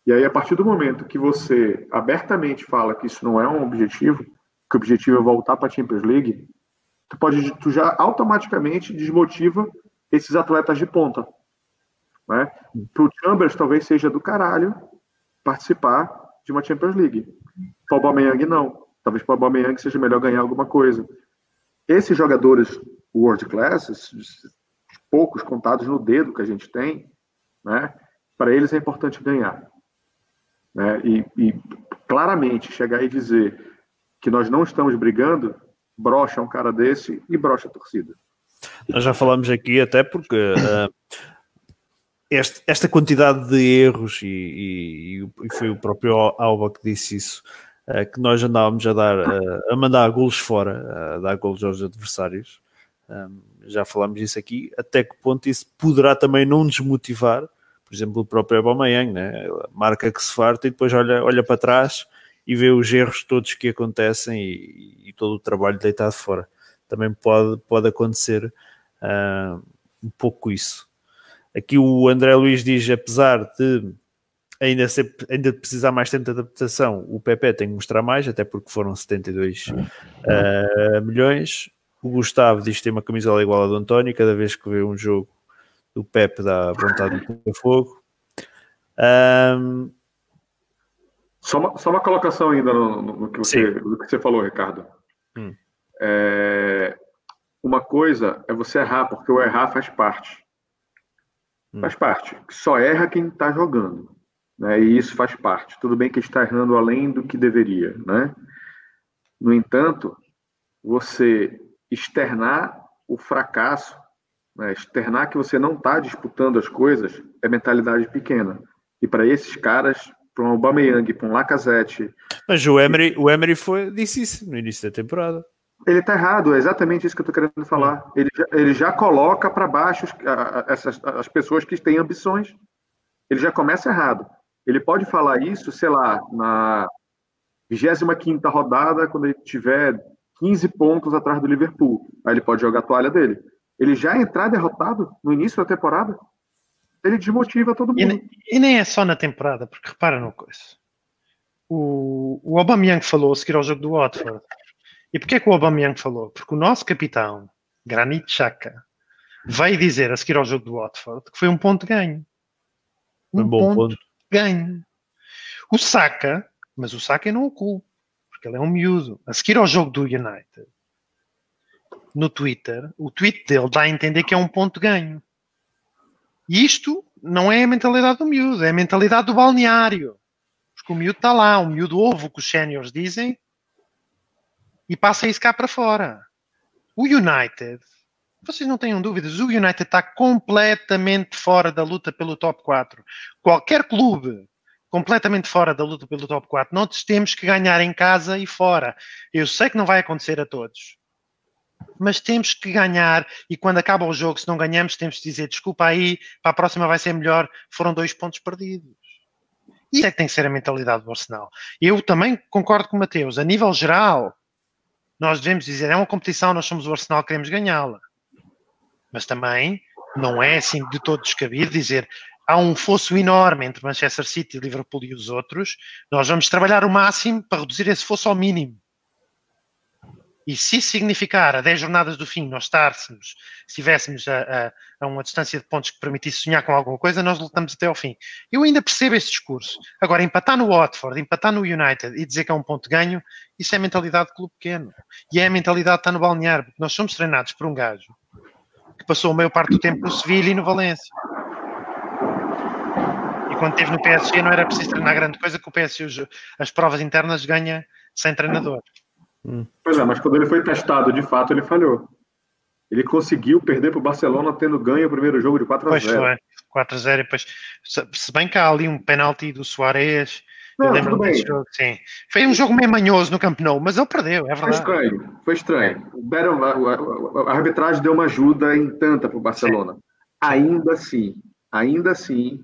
E aí, a partir do momento que você abertamente fala que isso não é um objetivo, que o objetivo é voltar para a Champions League, tu pode, tu já automaticamente desmotiva esses atletas de ponta. Né? Para o Chambers, talvez seja do caralho participar de uma Champions League. Para o Aubameyang, não. Talvez para o Aubameyang seja melhor ganhar alguma coisa. Esses jogadores world class, poucos contados no dedo que a gente tem, né? para eles é importante ganhar. Né? E, e claramente chegar e dizer que nós não estamos brigando brocha um cara desse e brocha a torcida. Nós já falamos aqui até porque uh, este, esta quantidade de erros, e, e, e, foi o próprio Alba que disse isso, uh, que nós andávamos a dar, uh, a mandar golos fora, a dar golos aos adversários. Um, já falámos disso aqui, até que ponto isso poderá também não desmotivar, por exemplo, o próprio Aubameyang, né? marca que se farta e depois olha, olha para trás e vê os erros todos que acontecem e, e todo o trabalho deitado fora. Também pode, pode acontecer uh, um pouco isso. Aqui o André Luiz diz, apesar de ainda, ser, ainda precisar mais tempo de adaptação, o PP tem que mostrar mais, até porque foram 72 uh, milhões. O Gustavo diz que tem uma camisola igual a do António, cada vez que vê um jogo do Pepe dá vontade de pôr fogo. Um, só uma, só uma colocação ainda no, no, que, você, no que você falou, Ricardo. Hum. É, uma coisa é você errar, porque o errar faz parte. Faz parte. Só erra quem está jogando. Né? E isso faz parte. Tudo bem que está errando além do que deveria. Né? No entanto, você externar o fracasso, né? externar que você não está disputando as coisas, é mentalidade pequena. E para esses caras, para um Aubameyang, para um Lacazette. Mas o Emery, o Emery foi, disse isso no início da temporada. Ele está errado, é exatamente isso que eu estou querendo falar. Ele, ele já coloca para baixo essas, as pessoas que têm ambições. Ele já começa errado. Ele pode falar isso, sei lá, na 25 rodada, quando ele tiver 15 pontos atrás do Liverpool. Aí ele pode jogar a toalha dele. Ele já entrar derrotado no início da temporada, ele desmotiva todo mundo. E, e, nem é só na temporada, porque repara no coisa. O, o Aubameyang falou a seguir ao jogo do Watford. E porquê que o Aubameyang falou? Porque o nosso capitão, Granit Xhaka, veio dizer a seguir ao jogo do Watford que foi um ponto ganho. Um bom ponto. ganho. O Saka, mas o Saka eu não o culpo, porque ele é um miúdo. A seguir ao jogo do United, no Twitter, o tweet dele dá a entender que é um ponto ganho. E isto não é a mentalidade do miúdo, é a mentalidade do balneário. Porque o miúdo está lá, o miúdo ouve o que os séniores dizem e passa isso cá para fora. O United, vocês não tenham dúvidas, o United está completamente fora da luta pelo top 4. Qualquer clube completamente fora da luta pelo top 4, nós temos que ganhar em casa e fora. Eu sei que não vai acontecer a todos, mas temos que ganhar e quando acaba o jogo, se não ganhamos, temos de dizer desculpa aí, para a próxima vai ser melhor, foram dois pontos perdidos. Isso é que tem que ser a mentalidade do Arsenal. Eu também concordo com o Mateus, a nível geral, nós devemos dizer, é uma competição, nós somos o Arsenal, queremos ganhá-la. Mas também não é assim de todo descabido dizer há um fosso enorme entre Manchester City, Liverpool e os outros, nós vamos trabalhar o máximo para reduzir esse fosso ao mínimo. E se isso significar a 10 jornadas do fim nós estássemos, se estivéssemos a, a, a, uma distância de pontos que permitisse sonhar com alguma coisa, nós lutamos até ao fim. Eu ainda percebo esse discurso. Agora, empatar no Watford, empatar no United e dizer que é um ponto de ganho, isso é mentalidade de clube pequeno. E é a mentalidade que está no balneário, porque nós somos treinados por um gajo que passou a maior parte do tempo no Sevilha e no Valência. E quando esteve no PSG não era preciso treinar grande coisa, que o PSG as provas internas ganha sem treinador. Hum. Pois é, mas quando ele foi testado, de fato, ele falhou. Ele conseguiu perder para o Barcelona tendo ganho o primeiro jogo de 4 a 0. Pois foi, 4 a 0 e depois, se bem que há ali um penalti do Soares, não, eu lembro desse jogo, sim. Foi um jogo meio manhoso no Camp Nou, mas ele perdeu, é verdade. Foi estranho, foi estranho. Deram, a, a, a, arbitragem deu uma ajuda em tanta para o Barcelona. Sim. Ainda assim, ainda assim,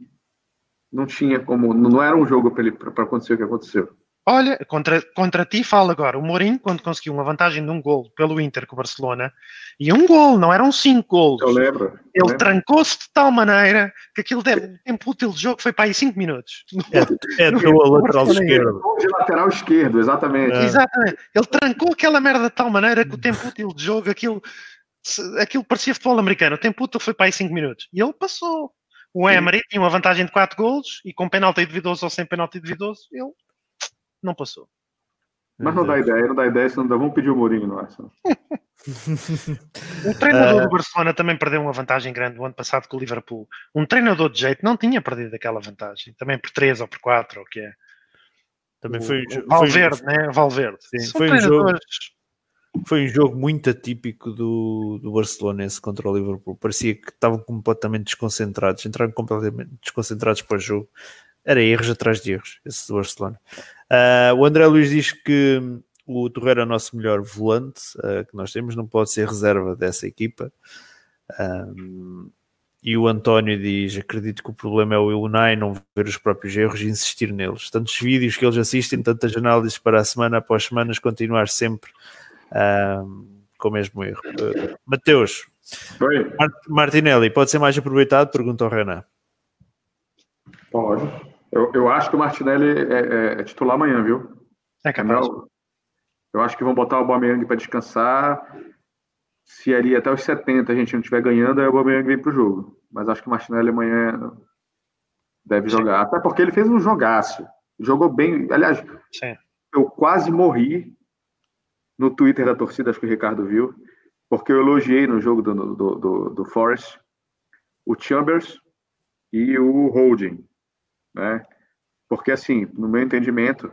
não tinha como, não era um jogo para acontecer o que aconteceu. Olha, contra, contra ti fala agora. O Mourinho, quando conseguiu uma vantagem de um gol pelo Inter com o Barcelona, e um gol, não eram cinco gols. Eu lembro. Ele trancou-se de tal maneira que aquilo deve. O tempo útil de jogo foi para aí cinco minutos. É, é do lateral esquerdo. De lateral esquerdo, exatamente. É. Exatamente. Ele trancou aquela merda de tal maneira que o tempo útil de jogo, aquilo, aquilo parecia futebol americano. O tempo útil foi para aí cinco minutos. E ele passou. O Emery tinha uma vantagem de quatro gols e com penalti duvidoso ou sem penalti duvidoso, ele não passou. Mas não dá ideia, não dá ideia, senão vamos pedir o Mourinho no Arsenal. o treinador do Barcelona também perdeu uma vantagem grande o ano passado com o Liverpool. Um treinador de jeito não tinha perdido aquela vantagem, também por 3 ou por 4, ou o que é. Também foi, o, Valverde, foi, né? Valverde. Sim, foi um, jogo, foi um jogo muito atípico do, do Barcelona esse contra o Liverpool. Parecia que estavam completamente desconcentrados, entraram completamente desconcentrados para o jogo. Era erros atrás de erros, esse do Barcelona. Uh, o André Luiz diz que o Torreira é o nosso melhor volante uh, que nós temos, não pode ser reserva dessa equipa. Um, e o António diz: Acredito que o problema é o Unai não ver os próprios erros e insistir neles. Tantos vídeos que eles assistem, tantas análises para a semana após semanas, continuar sempre um, com o mesmo erro. Uh, Mateus, Mart Martinelli, pode ser mais aproveitado? Pergunta ao Renan. Pode. Eu, eu acho que o Martinelli é, é, é titular amanhã, viu? É capaz. Eu acho que vão botar o Aubameyang para descansar. Se ali até os 70 a gente não estiver ganhando, aí o Aubameyang vem para o jogo. Mas acho que o Martinelli amanhã deve Sim. jogar. Até porque ele fez um jogaço. Jogou bem. Aliás, Sim. eu quase morri no Twitter da torcida, acho que o Ricardo viu, porque eu elogiei no jogo do, do, do, do Forest o Chambers e o Holding né? Porque, assim, no meu entendimento,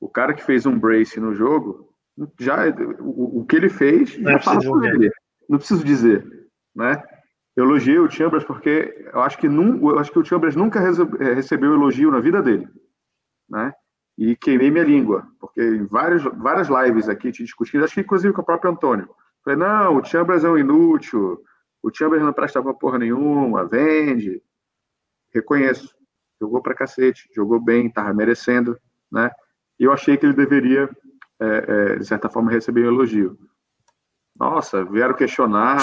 o cara que fez um brace no jogo, já o, o que ele fez, não já fala por ele. Não preciso dizer, né? Eu elogiei o Chambers porque eu acho que, num, eu acho que o Chambers nunca eh, recebeu elogio na vida dele, né? E queimei minha língua, porque em várias, várias lives aqui te discutindo, acho que inclusive com o próprio Antônio. Falei, não, o Chambers é um inútil, o Chambers não presta pra porra nenhuma, vende. Reconheço jogou pra cacete, jogou bem, tava merecendo, né? E eu achei que ele deveria, é, é, de certa forma, receber um elogio. Nossa, vieram questionar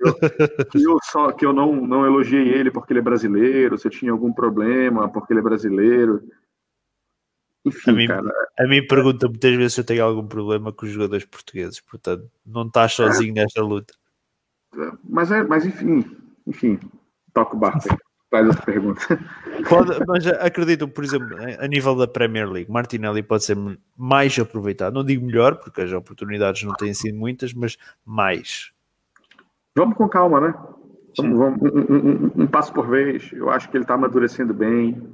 que eu, só, que eu não, não elogiei ele porque ele é brasileiro, se eu tinha algum problema porque ele é brasileiro. Enfim, a mim, cara. A mim pergunta muitas vezes se eu tenho algum problema com os jogadores portugueses, portanto, não estás sozinho nesta luta. Mas, é, mas enfim, enfim, toca o barco. Faz essa pergunta. Pode, mas acredito, por exemplo, a nível da Premier League, Martinelli pode ser mais aproveitado. Não digo melhor, porque as oportunidades não têm sido muitas, mas mais. Vamos com calma, né? Vamos, vamos um, um, um, passo por vez. Eu acho que ele está amadurecendo bem, ele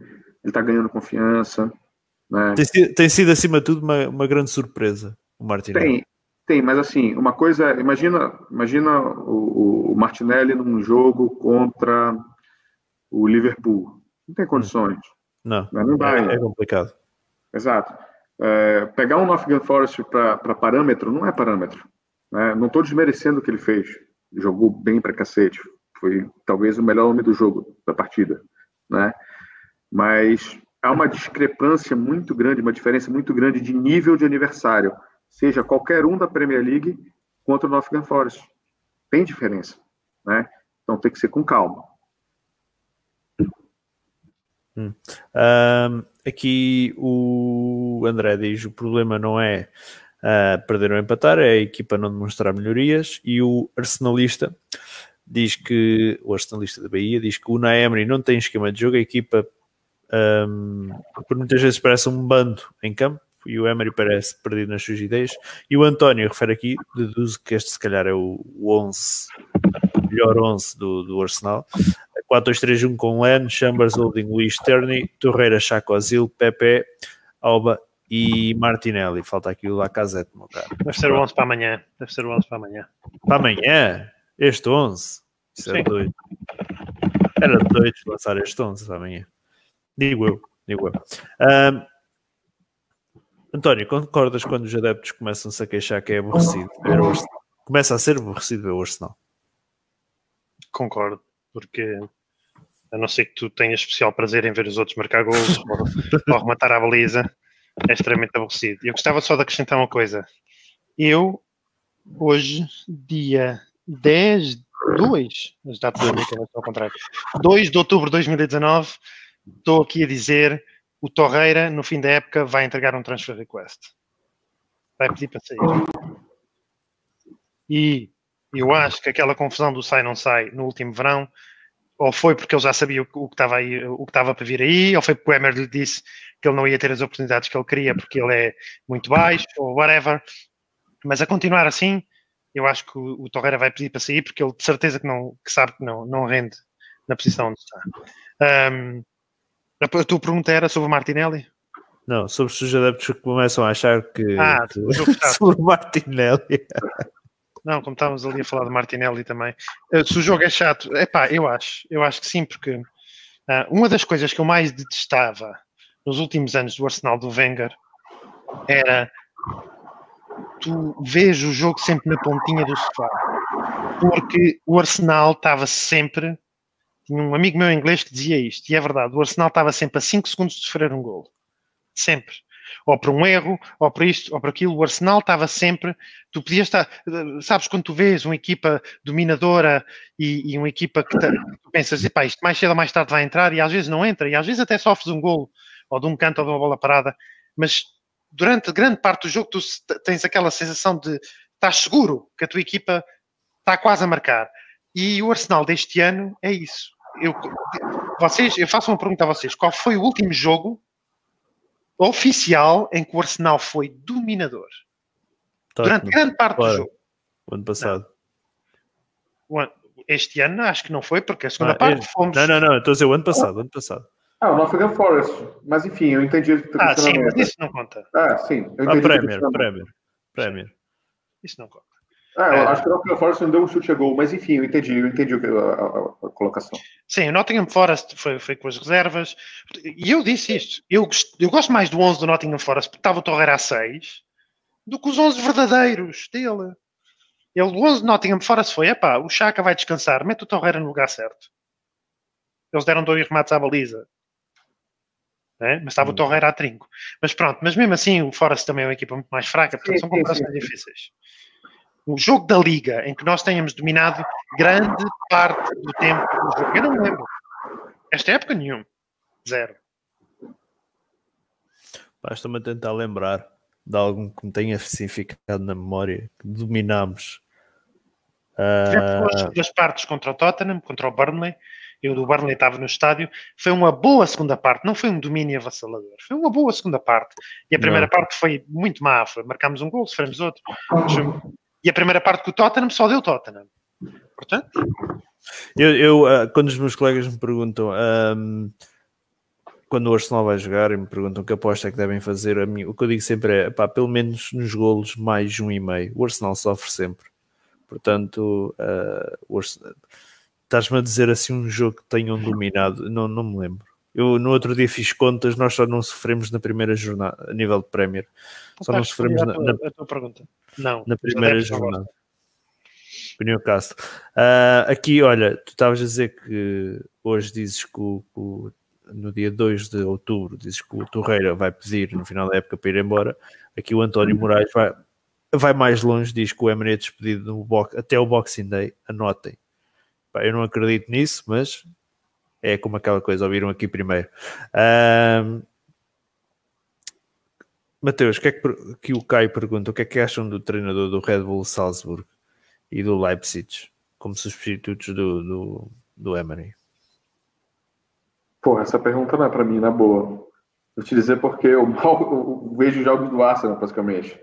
está ganhando confiança. Né? Tem, sido, tem, sido, acima de tudo, uma, uma grande surpresa o Martinelli. Tem, tem, mas assim, uma coisa, imagina, imagina o, o Martinelli num jogo contra o Liverpool. Não tem condições. Não, mas não vai. É, é complicado. Exato. É, pegar um Nottingham Forest para parâmetro não é parâmetro. Né? Não estou desmerecendo o que ele fez. Jogou bem para cacete. Foi talvez o melhor homem do jogo, da partida. Né? Mas há uma discrepância muito grande, uma diferença muito grande de nível de aniversário seja qualquer um da Premier League contra o Nottingham Forest. Tem diferença, né? Então tem que ser com calma. Hum. Um, aqui o André diz: o problema não é uh, perder ou empatar, é a equipa não demonstrar melhorias. E o arsenalista diz que o arsenalista da Bahia diz que o Naemri não tem esquema de jogo, a equipa um, por muitas vezes parece um bando em campo e o Emery parece perdido nas suas ideias. E o António refere aqui, deduzo que este se calhar é o 11, o melhor 11 do, do Arsenal. 4-2-3-1 com Len, Chambers, Holding, Luís Terni, Torreira, Chaco, Azil, Pepe, Alba e Martinelli. Falta aqui o Lacazette, meu cara. Deve ser o 11 para amanhã. Deve ser o 11 para amanhã. Para amanhã? Este 11? Isso era doido. Era doido lançar este 11 para amanhã. Digo eu, digo eu. Um, António, concordas quando os adeptos começam-se a queixar que é aborrecido ver o Arsenal? Começa a ser aborrecido ver o Arsenal. Concordo, porque a não ser que tu tenhas especial prazer em ver os outros marcar gols ou, ou rematar a baliza, é extremamente aborrecido. Eu gostava só de acrescentar uma coisa. Eu, hoje, dia 10, 2, as datas ao contrário, 2 de outubro de 2019, estou aqui a dizer o Torreira, no fim da época, vai entregar um transfer request. Vai pedir para sair. E eu acho que aquela confusão do sai não sai no último verão, ou foi porque ele já sabia o que estava aí, o que estava para vir aí, ou foi porque o Emer lhe disse que ele não ia ter as oportunidades que ele queria porque ele é muito baixo, ou whatever. Mas a continuar assim, eu acho que o, o Torreira vai pedir para sair porque ele de certeza que não que sabe que não, não rende na posição onde está. Um, a tua pergunta era sobre o Martinelli? Não, sobre se os adeptos começam a achar que. Ah, sobre o Martinelli. Não, como estávamos ali a falar de Martinelli também. Eh, se o jogo é chato, é pá, eu acho, eu acho que sim, porque uh, uma das coisas que eu mais detestava nos últimos anos do Arsenal do Wenger era tu vês o jogo sempre na pontinha do sofá, porque o Arsenal estava sempre tinha um amigo meu inglês que dizia isto, e é verdade, o Arsenal estava sempre a 5 segundos de sofrer um gol. Sempre. Ou por um erro, ou por isto, ou por aquilo. O Arsenal estava sempre. Tu podias estar. Sabes, quando tu vês uma equipa dominadora e, e uma equipa que tá, tu pensas, pá, isto mais cedo ou mais tarde vai entrar, e às vezes não entra, e às vezes até sofres um gol, ou de um canto ou de uma bola parada, mas durante grande parte do jogo tu tens aquela sensação de estás seguro que a tua equipa está quase a marcar. E o Arsenal deste ano é isso eu, vocês, eu faço uma pergunta a vocês: qual foi o último jogo oficial em que o Arsenal foi dominador? Durante grande parte do jogo. O ano passado. Não. Este ano acho que não foi, porque a segunda ah, parte fomos. Não, não, não, estou a dizer o ano passado, o ano passado. Ah, o Nottingham Forest. Mas enfim, eu entendi o Ah, sim, mas isso não conta. Ah, sim. Eu entendi ah, Premier, Premier, Premier. Isso não conta. Ah, é. acho que o Nottingham Forest não deu um chute a gol, mas enfim, eu entendi, eu entendi a, a, a, colocação. Sim, o Nottingham Forest foi, foi com as reservas, e eu disse isto, eu, eu gosto mais do 11 do Nottingham Forest, porque estava o Torreira a 6, do que os 11 verdadeiros dele. Ele, o 11 do Nottingham Forest foi, epá, o Chaka vai descansar, mete o Torreira no lugar certo. Eles deram dois remates à baliza. É? Mas estava hum. o Torreira a trinco. Mas pronto, mas mesmo assim o Forest também é uma equipa muito mais fraca, portanto sim, são comparações difíceis um jogo da Liga em que nós tenhamos dominado grande parte do tempo do jogo. Eu não me lembro. Esta época, nenhum. Zero. Basta-me tentar lembrar de algum que me tenha assim ficado na memória que dominámos. Tivemos duas Ah, segundas partes contra o Tottenham, contra o Burnley. Eu do Burnley estava no estádio. Foi uma boa segunda parte, não foi um domínio avassalador. Foi uma boa segunda parte. E a primeira Não. parte foi muito má. Foi, marcámos um gol, sofremos outro. E a primeira parte com o Tottenham só deu Tottenham. Portanto, eu, eu, ah, quando os meus colegas me perguntam ahm, quando o Arsenal vai jogar e me perguntam que aposta é que devem fazer, a mim, o que eu digo sempre é pá, pelo menos nos golos mais um e meio. O Arsenal sofre sempre. Portanto, ah, o Ars- estás-me a dizer assim um jogo que tenham dominado, não, não me lembro. Eu no outro dia fiz contas, nós só não sofremos na primeira jornada, a nível de Premier. Só não a sofremos na, na- à tua pergunta. Não. na primeira jornada. O Newcastle. Ah, aqui, olha, tu estavas a dizer que hoje dizes que, o- o- no dia 2 de outubro dizes que o Torreira vai pedir no final da época para ir embora. Aqui o António Moraes vai, vai mais longe, diz que o Emery é despedido no box, até o Boxing Day. Anotem. Pá, eu não acredito nisso, mas é como aquela coisa, ouviram aqui primeiro. Ah, Mateus, o que é que, que o Caio pergunta? O que é que acham do treinador do Red Bull Salzburg e do Leipzig como substitutos do, do, do Emery? Porra, essa pergunta não é pra mim, na boa. Vou te dizer porque eu mal eu vejo jogos do Arsenal, basicamente.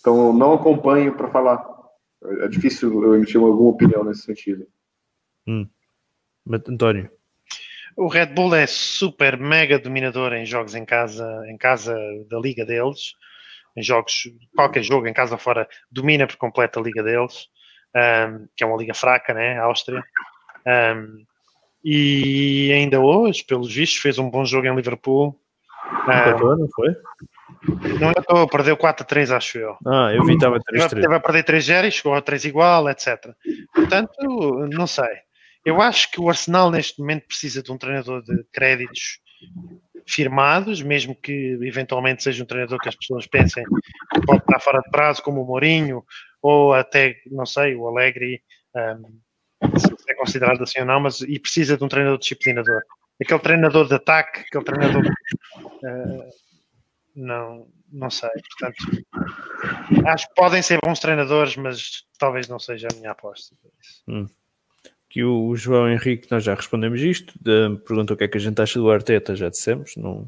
Então, eu não acompanho pra falar. É difícil eu emitir alguma opinião nesse sentido. Mas, António, O Red Bull é super mega dominador em jogos em casa, em casa da liga deles. Em jogos, qualquer jogo em casa ou fora, domina por completo a liga deles, ahm, que é uma liga fraca, né? A Áustria. Ahm, e ainda hoje, pelos vistos, fez um bom jogo em Liverpool. Ahm, empatou, não foi? não estou, perdeu 4 a 3, acho eu. Ah, eu vi estava Teve, 3-3. teve a perder 3-0 e chegou a 3 igual, etc. Portanto, não sei. Eu acho que o Arsenal neste momento precisa de um treinador de créditos firmados, mesmo que eventualmente seja um treinador que as pessoas pensem que pode estar fora de prazo, como o Mourinho, ou até, não sei, o Alegre, um, se é considerado assim ou não, mas e precisa de um treinador disciplinador. Aquele treinador de ataque, aquele treinador. uh, não, não sei. Portanto, acho que podem ser bons treinadores, mas talvez não seja a minha aposta. Que o João Henrique, nós já respondemos isto, perguntou o que é que a gente acha do Arteta, já dissemos, não,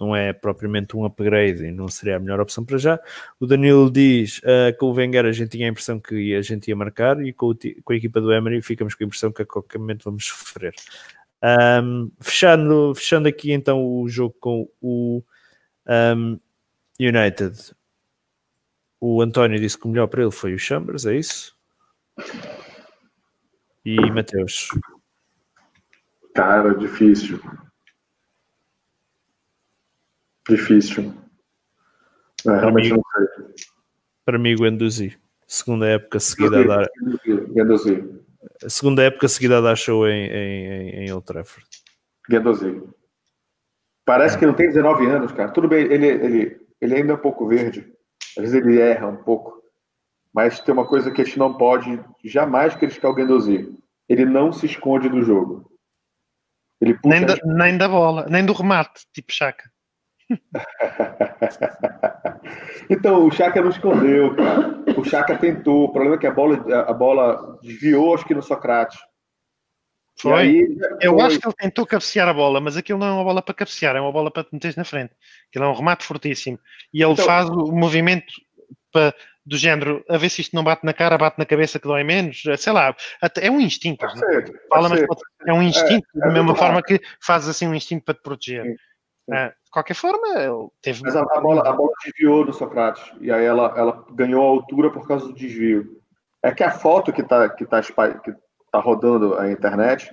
não é propriamente um upgrade e não seria a melhor opção para já. O Danilo diz ah, que o Wenger a gente tinha a impressão que a gente ia marcar e com, o com a equipa do Emery ficamos com a impressão que a qualquer momento vamos sofrer. Ahm, fechando, fechando aqui então o jogo com o ahm, United, o António disse que o melhor para ele foi o Chambers, é isso? E Mateus, Cara, difícil. Difícil. É, realmente Amigo. não sei. para mim, o Enduzi, segunda época seguida a dar, Guendouzi. segunda época seguida a dar show em, em, em, Old Trafford. Guendouzi. Parece que não tem 19 anos, cara. Tudo bem, ele, ele, ele ainda é um pouco verde. Às vezes ele erra um pouco. Mas tem uma coisa que a gente não pode jamais criticar o Guendouzi. Ele não se esconde do jogo. Ele puxa Nem da, nem da bola, nem do remate, tipo Chaka. Então, o Chaka não escondeu, cara. O Chaka tentou. O problema é que a bola, a bola desviou, acho que no Socrates. Foi? aí, Eu foi. acho que ele tentou cabecear a bola, mas aquilo não é uma bola para cabecear, é uma bola para te meteres na frente. Aquilo é um remate fortíssimo. E ele Então- faz o movimento para, do género, a ver se isto não bate na cara, bate na cabeça que dói menos. Sei lá, é um instinto. Não ser, Fala, mas pode- é um instinto, é da mesma forma que fazes assim um instinto para te proteger. Sim, sim. Ah, de qualquer forma, ele teve. Mas a, a bola, a bola desviou do Socrates. E aí ela, ela ganhou altura por causa do desvio. É que a foto que está que tá, que tá rodando a internet,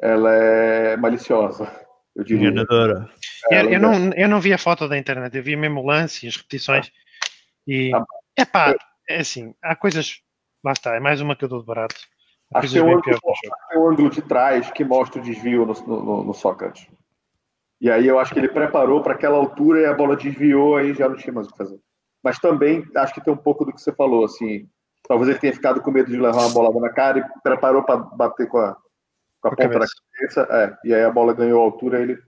ela é maliciosa, eu diria. Enganadora. Eu, eu não, eu não vi a foto da internet, eu vi mesmo o lance e as repetições. E Ah. É pá, é assim, há coisas. Lá está, é mais uma que eu dou de barato. Há Acho que coisas bem jogo. tem um ângulo de trás que mostra o desvio no, no, no Sócrates. E aí eu acho que ele preparou para aquela altura e a bola desviou, aí já não tinha mais o que fazer. Mas também acho que tem um pouco do que você falou, assim. Talvez ele tenha ficado com medo de levar uma bolada na cara e preparou para bater com a, com a ponta da cabeça. É, e aí a bola ganhou altura ele.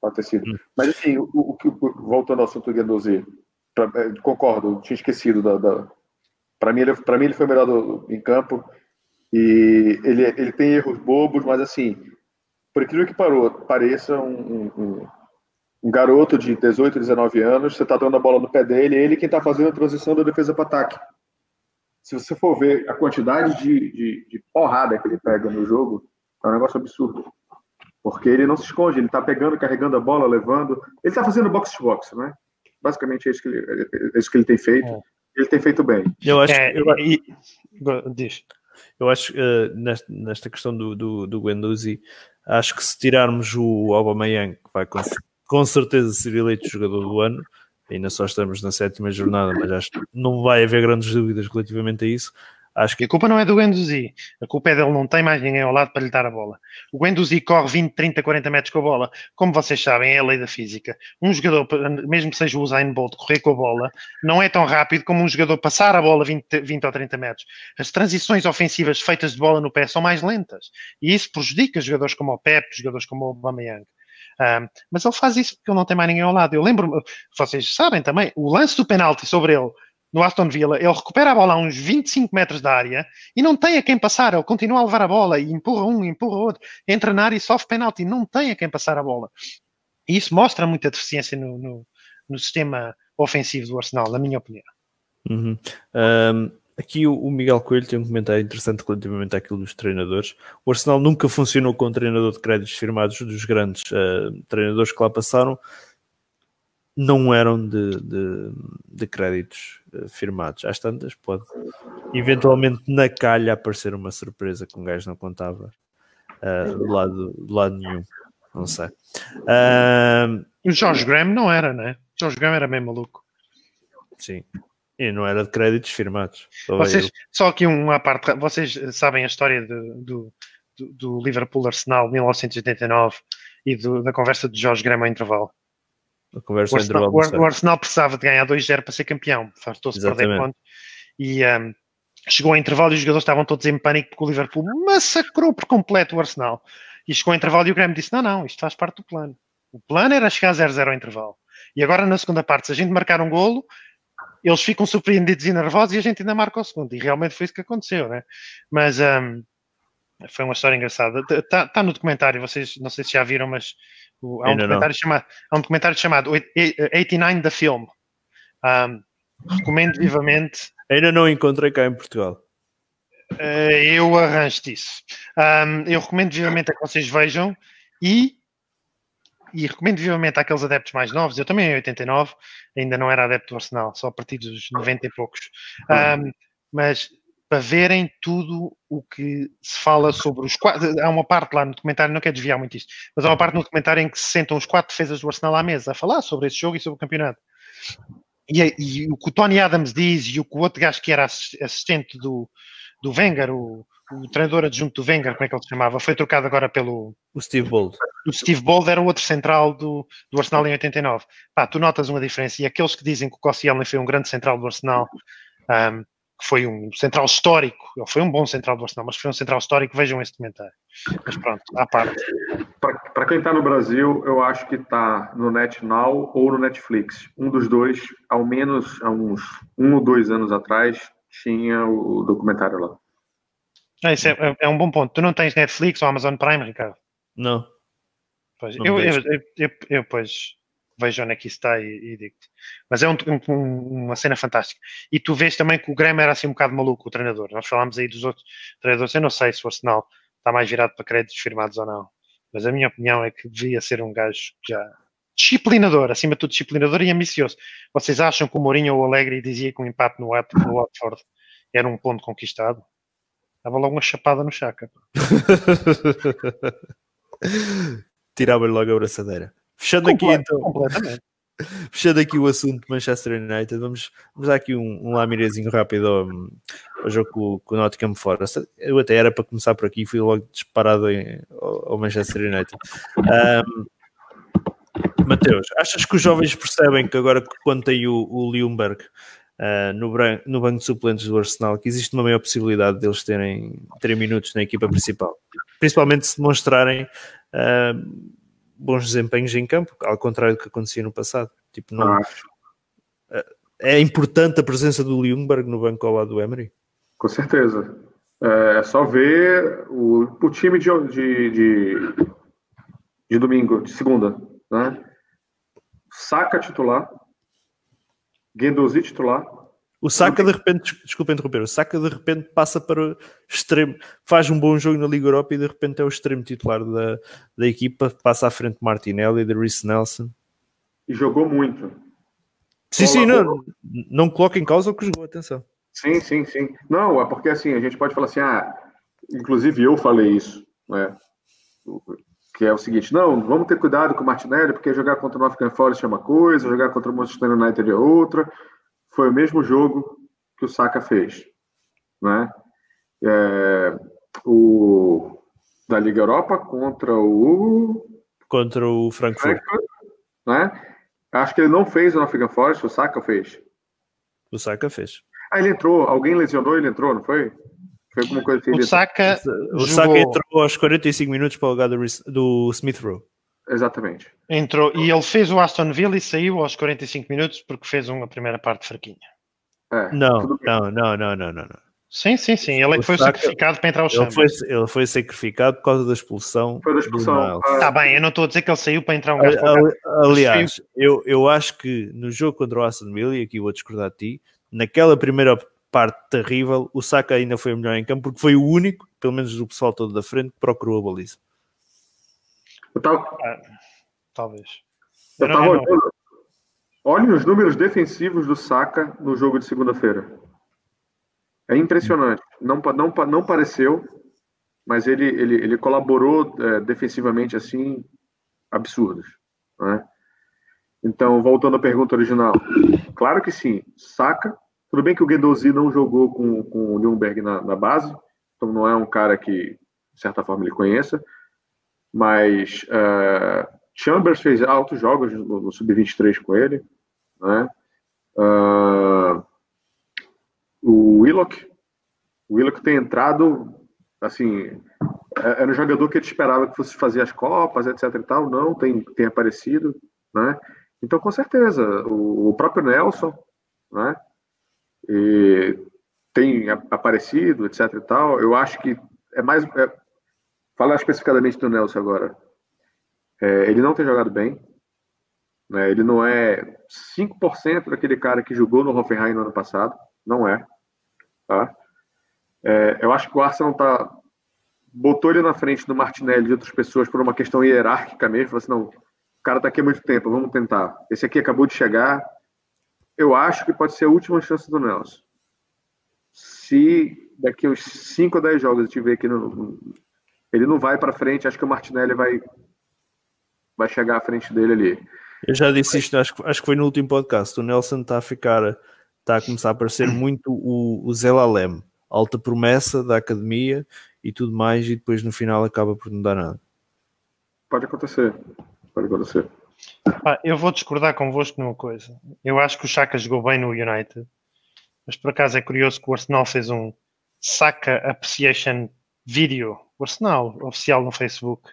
Pode ter sido. Hum. Mas assim, o, o, que- voltando ao assunto do Guendouzi, pra- é, concordo, tinha esquecido da. da Para mim, ele, mim, ele foi o melhor do, em campo. E ele, ele tem erros bobos, mas assim, por incrível que parou, pareça um, um, um garoto de 18, 19 anos, você está dando a bola no pé dele, ele quem está fazendo a transição da defesa para ataque. Se você for ver a quantidade de, de, de, porrada que ele pega no jogo, é um negócio absurdo. Porque ele não se esconde, ele está pegando, carregando a bola, levando. Ele está fazendo box-to-box, né? Basicamente é isso que ele, é isso que ele tem feito. É. Ele tem feito bem. Eu acho É, que, eu, e- diz. eu acho que eh, nesta, nesta questão do, do, do Guendouzi, acho que se tirarmos o Aubameyang, que vai com, com certeza ser eleito jogador do ano, ainda só estamos na sétima jornada, mas acho que não vai haver grandes dúvidas relativamente a isso. Acho que a culpa não é do Guendouzi. A culpa é dele não tem mais ninguém ao lado para lhe dar a bola. O Guendouzi corre 20, 30, 40 metros com a bola. Como vocês sabem, é a lei da física. Um jogador, mesmo que seja o Usain Bolt, correr com a bola, não é tão rápido como um jogador passar a bola 20, 20 ou 30 metros. As transições ofensivas feitas de bola no pé são mais lentas. E isso prejudica jogadores como o Pep, jogadores como o Aubameyang. Um, mas ele faz isso porque ele não tem mais ninguém ao lado. Eu lembro-me, vocês sabem também, o lance do penalti sobre ele no Aston Villa, ele recupera a bola a uns 25 metros da área e não tem a quem passar, ele continua a levar a bola e empurra um, empurra outro, entra na área e sofre penalti, não tem a quem passar a bola. E isso mostra muita deficiência no, no, no sistema ofensivo do Arsenal, na minha opinião. Uhum. Um, aqui o, o Miguel Coelho tem um comentário interessante relativamente àquilo dos treinadores. O Arsenal nunca funcionou com um treinador de créditos firmados dos grandes uh, treinadores que lá passaram. Não eram de, de, de créditos uh, firmados. Às tantas, pode eventualmente na calha aparecer uma surpresa que um gajo não contava uh, de, lado, de lado nenhum. Não sei. Uh, o George Graham não era, né? O George Graham era meio maluco. Sim. E não era de créditos firmados. Só, vocês, só aqui uma parte, vocês sabem a história do, do, do Liverpool Arsenal 1989 e do, da conversa de Jorge Graham ao intervalo. A conversa o, Arsenal, o, o Arsenal precisava de ganhar 2-0 para ser campeão, fartou-se perder pontos e um, chegou ao intervalo e os jogadores estavam todos em pânico porque o Liverpool massacrou por completo o Arsenal. E chegou ao intervalo e o Graham disse: Não, não, isto faz parte do plano. O plano era chegar a 0-0 ao intervalo. E agora, na segunda parte, se a gente marcar um golo, eles ficam surpreendidos e nervosos e a gente ainda marca o segundo. E realmente foi isso que aconteceu, né? Mas um, foi uma história engraçada. Está tá no documentário, vocês não sei se já viram, mas o, há, um documentário chamado, há um documentário chamado 89 da Film. Um, recomendo vivamente. Ainda não encontrei cá em Portugal. Uh, eu arranjo disso. Um, eu recomendo vivamente a que vocês vejam e e recomendo vivamente àqueles adeptos mais novos, eu também em 89, ainda não era adepto do Arsenal, só a partir dos 90 e poucos, um, mas para verem tudo o que se fala sobre os quatro, há uma parte lá no documentário, não quero desviar muito isto, mas há uma parte no documentário em que se sentam os quatro defesas do Arsenal à mesa a falar sobre esse jogo e sobre o campeonato. E, e o que o Tony Adams diz e o que o outro gajo que era assistente do, do Wenger, o, o treinador adjunto do Wenger, como é que ele se chamava, foi trocado agora pelo... O Steve Bold. O Steve Bold era o outro central do, do Arsenal em 89. Pá, tu notas uma diferença. E aqueles que dizem que o Koscielny foi um grande central do Arsenal, um, que foi um central histórico, ele foi um bom central do Arsenal, mas foi um central histórico, vejam esse comentário. Mas pronto, à parte. Para quem está no Brasil, eu acho que está no NetNow ou no Netflix. Um dos dois, ao menos há uns um ou dois anos atrás, tinha o documentário lá. Ah, isso é, é, um bom ponto. Tu não tens Netflix ou Amazon Prime, Ricardo? Não. Pois, não eu, eu, eu, eu, eu, pois vejo onde é que isso está e, e digo-te. Mas é um, um, uma cena fantástica. E tu vês também que o Graham era assim um bocado maluco, o treinador. Nós falámos aí dos outros treinadores. Eu não sei se o Arsenal está mais virado para créditos firmados ou não. Mas a minha opinião é que devia ser um gajo já disciplinador, acima de tudo disciplinador e ambicioso. Vocês acham que o Mourinho ou o Alegre dizia que o empate no, Watford era um ponto conquistado? Dava logo uma chapada no chaca. Tirava-lhe logo a braçadeira. Fechando aqui então. Completamente. Fechando aqui o assunto Manchester United, vamos, vamos dar aqui um, um lamirezinho rápido ao, ao jogo com, com o Nottingham Forest. Eu até era para começar por aqui e fui logo disparado em, ao, ao, Manchester United. Um, Mateus, achas que os jovens percebem que agora quando tem o, o Ljungberg uh, no, no, banco de suplentes do Arsenal, que existe uma maior possibilidade deles terem, terem minutos na equipa principal? Principalmente se demonstrarem uh, bons desempenhos em campo, ao contrário do que acontecia no passado. Tipo, não, uh, é importante a presença do Ljungberg no banco ao lado do Emery? Com certeza. É só ver o, o time de, de, de, de domingo, de segunda, né? Saca titular, Guendouzi titular, o Saka de repente, desculpa interromper, o Saka de repente passa para o extremo, faz um bom jogo na Liga Europa e de repente é o extremo titular da, da equipa, passa à frente de Martinelli e de Reece Nelson. E jogou muito. Sim, sim, não, não coloca em causa o que jogou, atenção. Sim, sim, sim. Não, é porque assim, a gente pode falar assim, ah, inclusive eu falei isso, né? Que é o seguinte, não, vamos ter cuidado com o Martinelli, porque jogar contra o Nottingham Forest é uma coisa, jogar contra o Manchester United é outra foi o mesmo jogo que o Saka fez, né? É, o da Liga Europa contra o contra o Frankfurt, Frankfurt né? Acho que ele não fez o Nottingham Forest, o Saka fez. O Saka fez. Ah, ele entrou. Alguém lesionou, ele entrou, não foi? Foi alguma coisa assim. O Saka, o Saka entrou aos 45 minutos para o lugar do, do Smith Rowe. Exatamente. Entrou e ele fez o Aston Villa e saiu aos 45 minutos porque fez uma primeira parte fraquinha. É, não, não, não, não, não, não, Sim, sim, sim. Ele é que foi Saka, sacrificado para entrar ao ele foi, ele foi sacrificado por causa da expulsão. Foi da expulsão. Está bem, eu não estou a dizer que ele saiu para entrar um gajo Aliás, eu, eu acho que no jogo contra o Aston Villa, e aqui vou discordar de ti, naquela primeira parte terrível, o Saka ainda foi o melhor em campo porque foi o único, pelo menos do pessoal todo da frente, que procurou a baliza. Eu tava... Ah, talvez. Eu, eu tava olhando. Olhem os números defensivos do Saka no jogo de segunda-feira. É impressionante. Não, não, não pareceu, mas ele, ele, ele colaborou é, defensivamente assim, absurdos. Né? Então, voltando à pergunta original. Claro que sim. Saka. Tudo bem que o Guendouzi não jogou com, com o Nürnberg na, na base, então não é um cara que, de certa forma, ele conheça, mas uh, Chambers fez altos jogos no, no Sub-23 com ele. Né? Uh, o Willock, o Willock tem entrado, assim, é, era um jogador que ele esperava que fosse fazer as Copas, etc e tal, não, tem, tem aparecido, né? Então, com certeza, o, o próprio Nelson, né? E tem aparecido, etc e tal, eu acho que é mais... É, Falar especificadamente do Nelson agora. É, ele não tem jogado bem. Né? Ele não é 5% daquele cara que jogou no Hoffenheim no ano passado. Não é. Tá? É, eu acho que o Arsenal tá, botou ele na frente do Martinelli e de outras pessoas por uma questão hierárquica mesmo. Falou assim, não, o cara tá aqui há muito tempo, vamos tentar. Esse aqui acabou de chegar. Eu acho que pode ser a última chance do Nelson. Se daqui uns 5 ou 10 jogos eu tiver aqui no, ele não vai para frente, acho que o Martinelli vai, vai chegar à frente dele ali. Eu já disse isto, acho, acho que foi no último podcast. O Nelson está a ficar, está a começar a parecer muito o, o Zelalem, alta promessa da academia e tudo mais, e depois no final acaba por não dar nada. Pode acontecer, pode acontecer. Ah, eu vou discordar convosco numa coisa. Eu acho que o Chaka jogou bem no United, mas por acaso é curioso que o Arsenal fez um Saka Appreciation Video o Arsenal oficial no Facebook.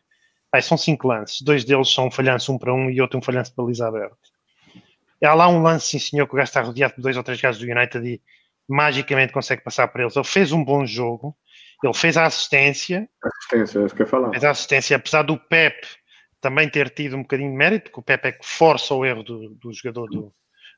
Ai, são cinco lances, dois deles são um falhanço um para um e outro um falhanço de baliza aberta. Há lá um lance, sim senhor, que o gajo está rodeado por dois ou três gajos do United e magicamente consegue passar por eles. Ele fez um bom jogo, ele fez a assistência. Assistência, é isso que eu falar. Fez a assistência, apesar do Pep também ter tido um bocadinho de mérito, porque o Pep é que força o erro do, do jogador do,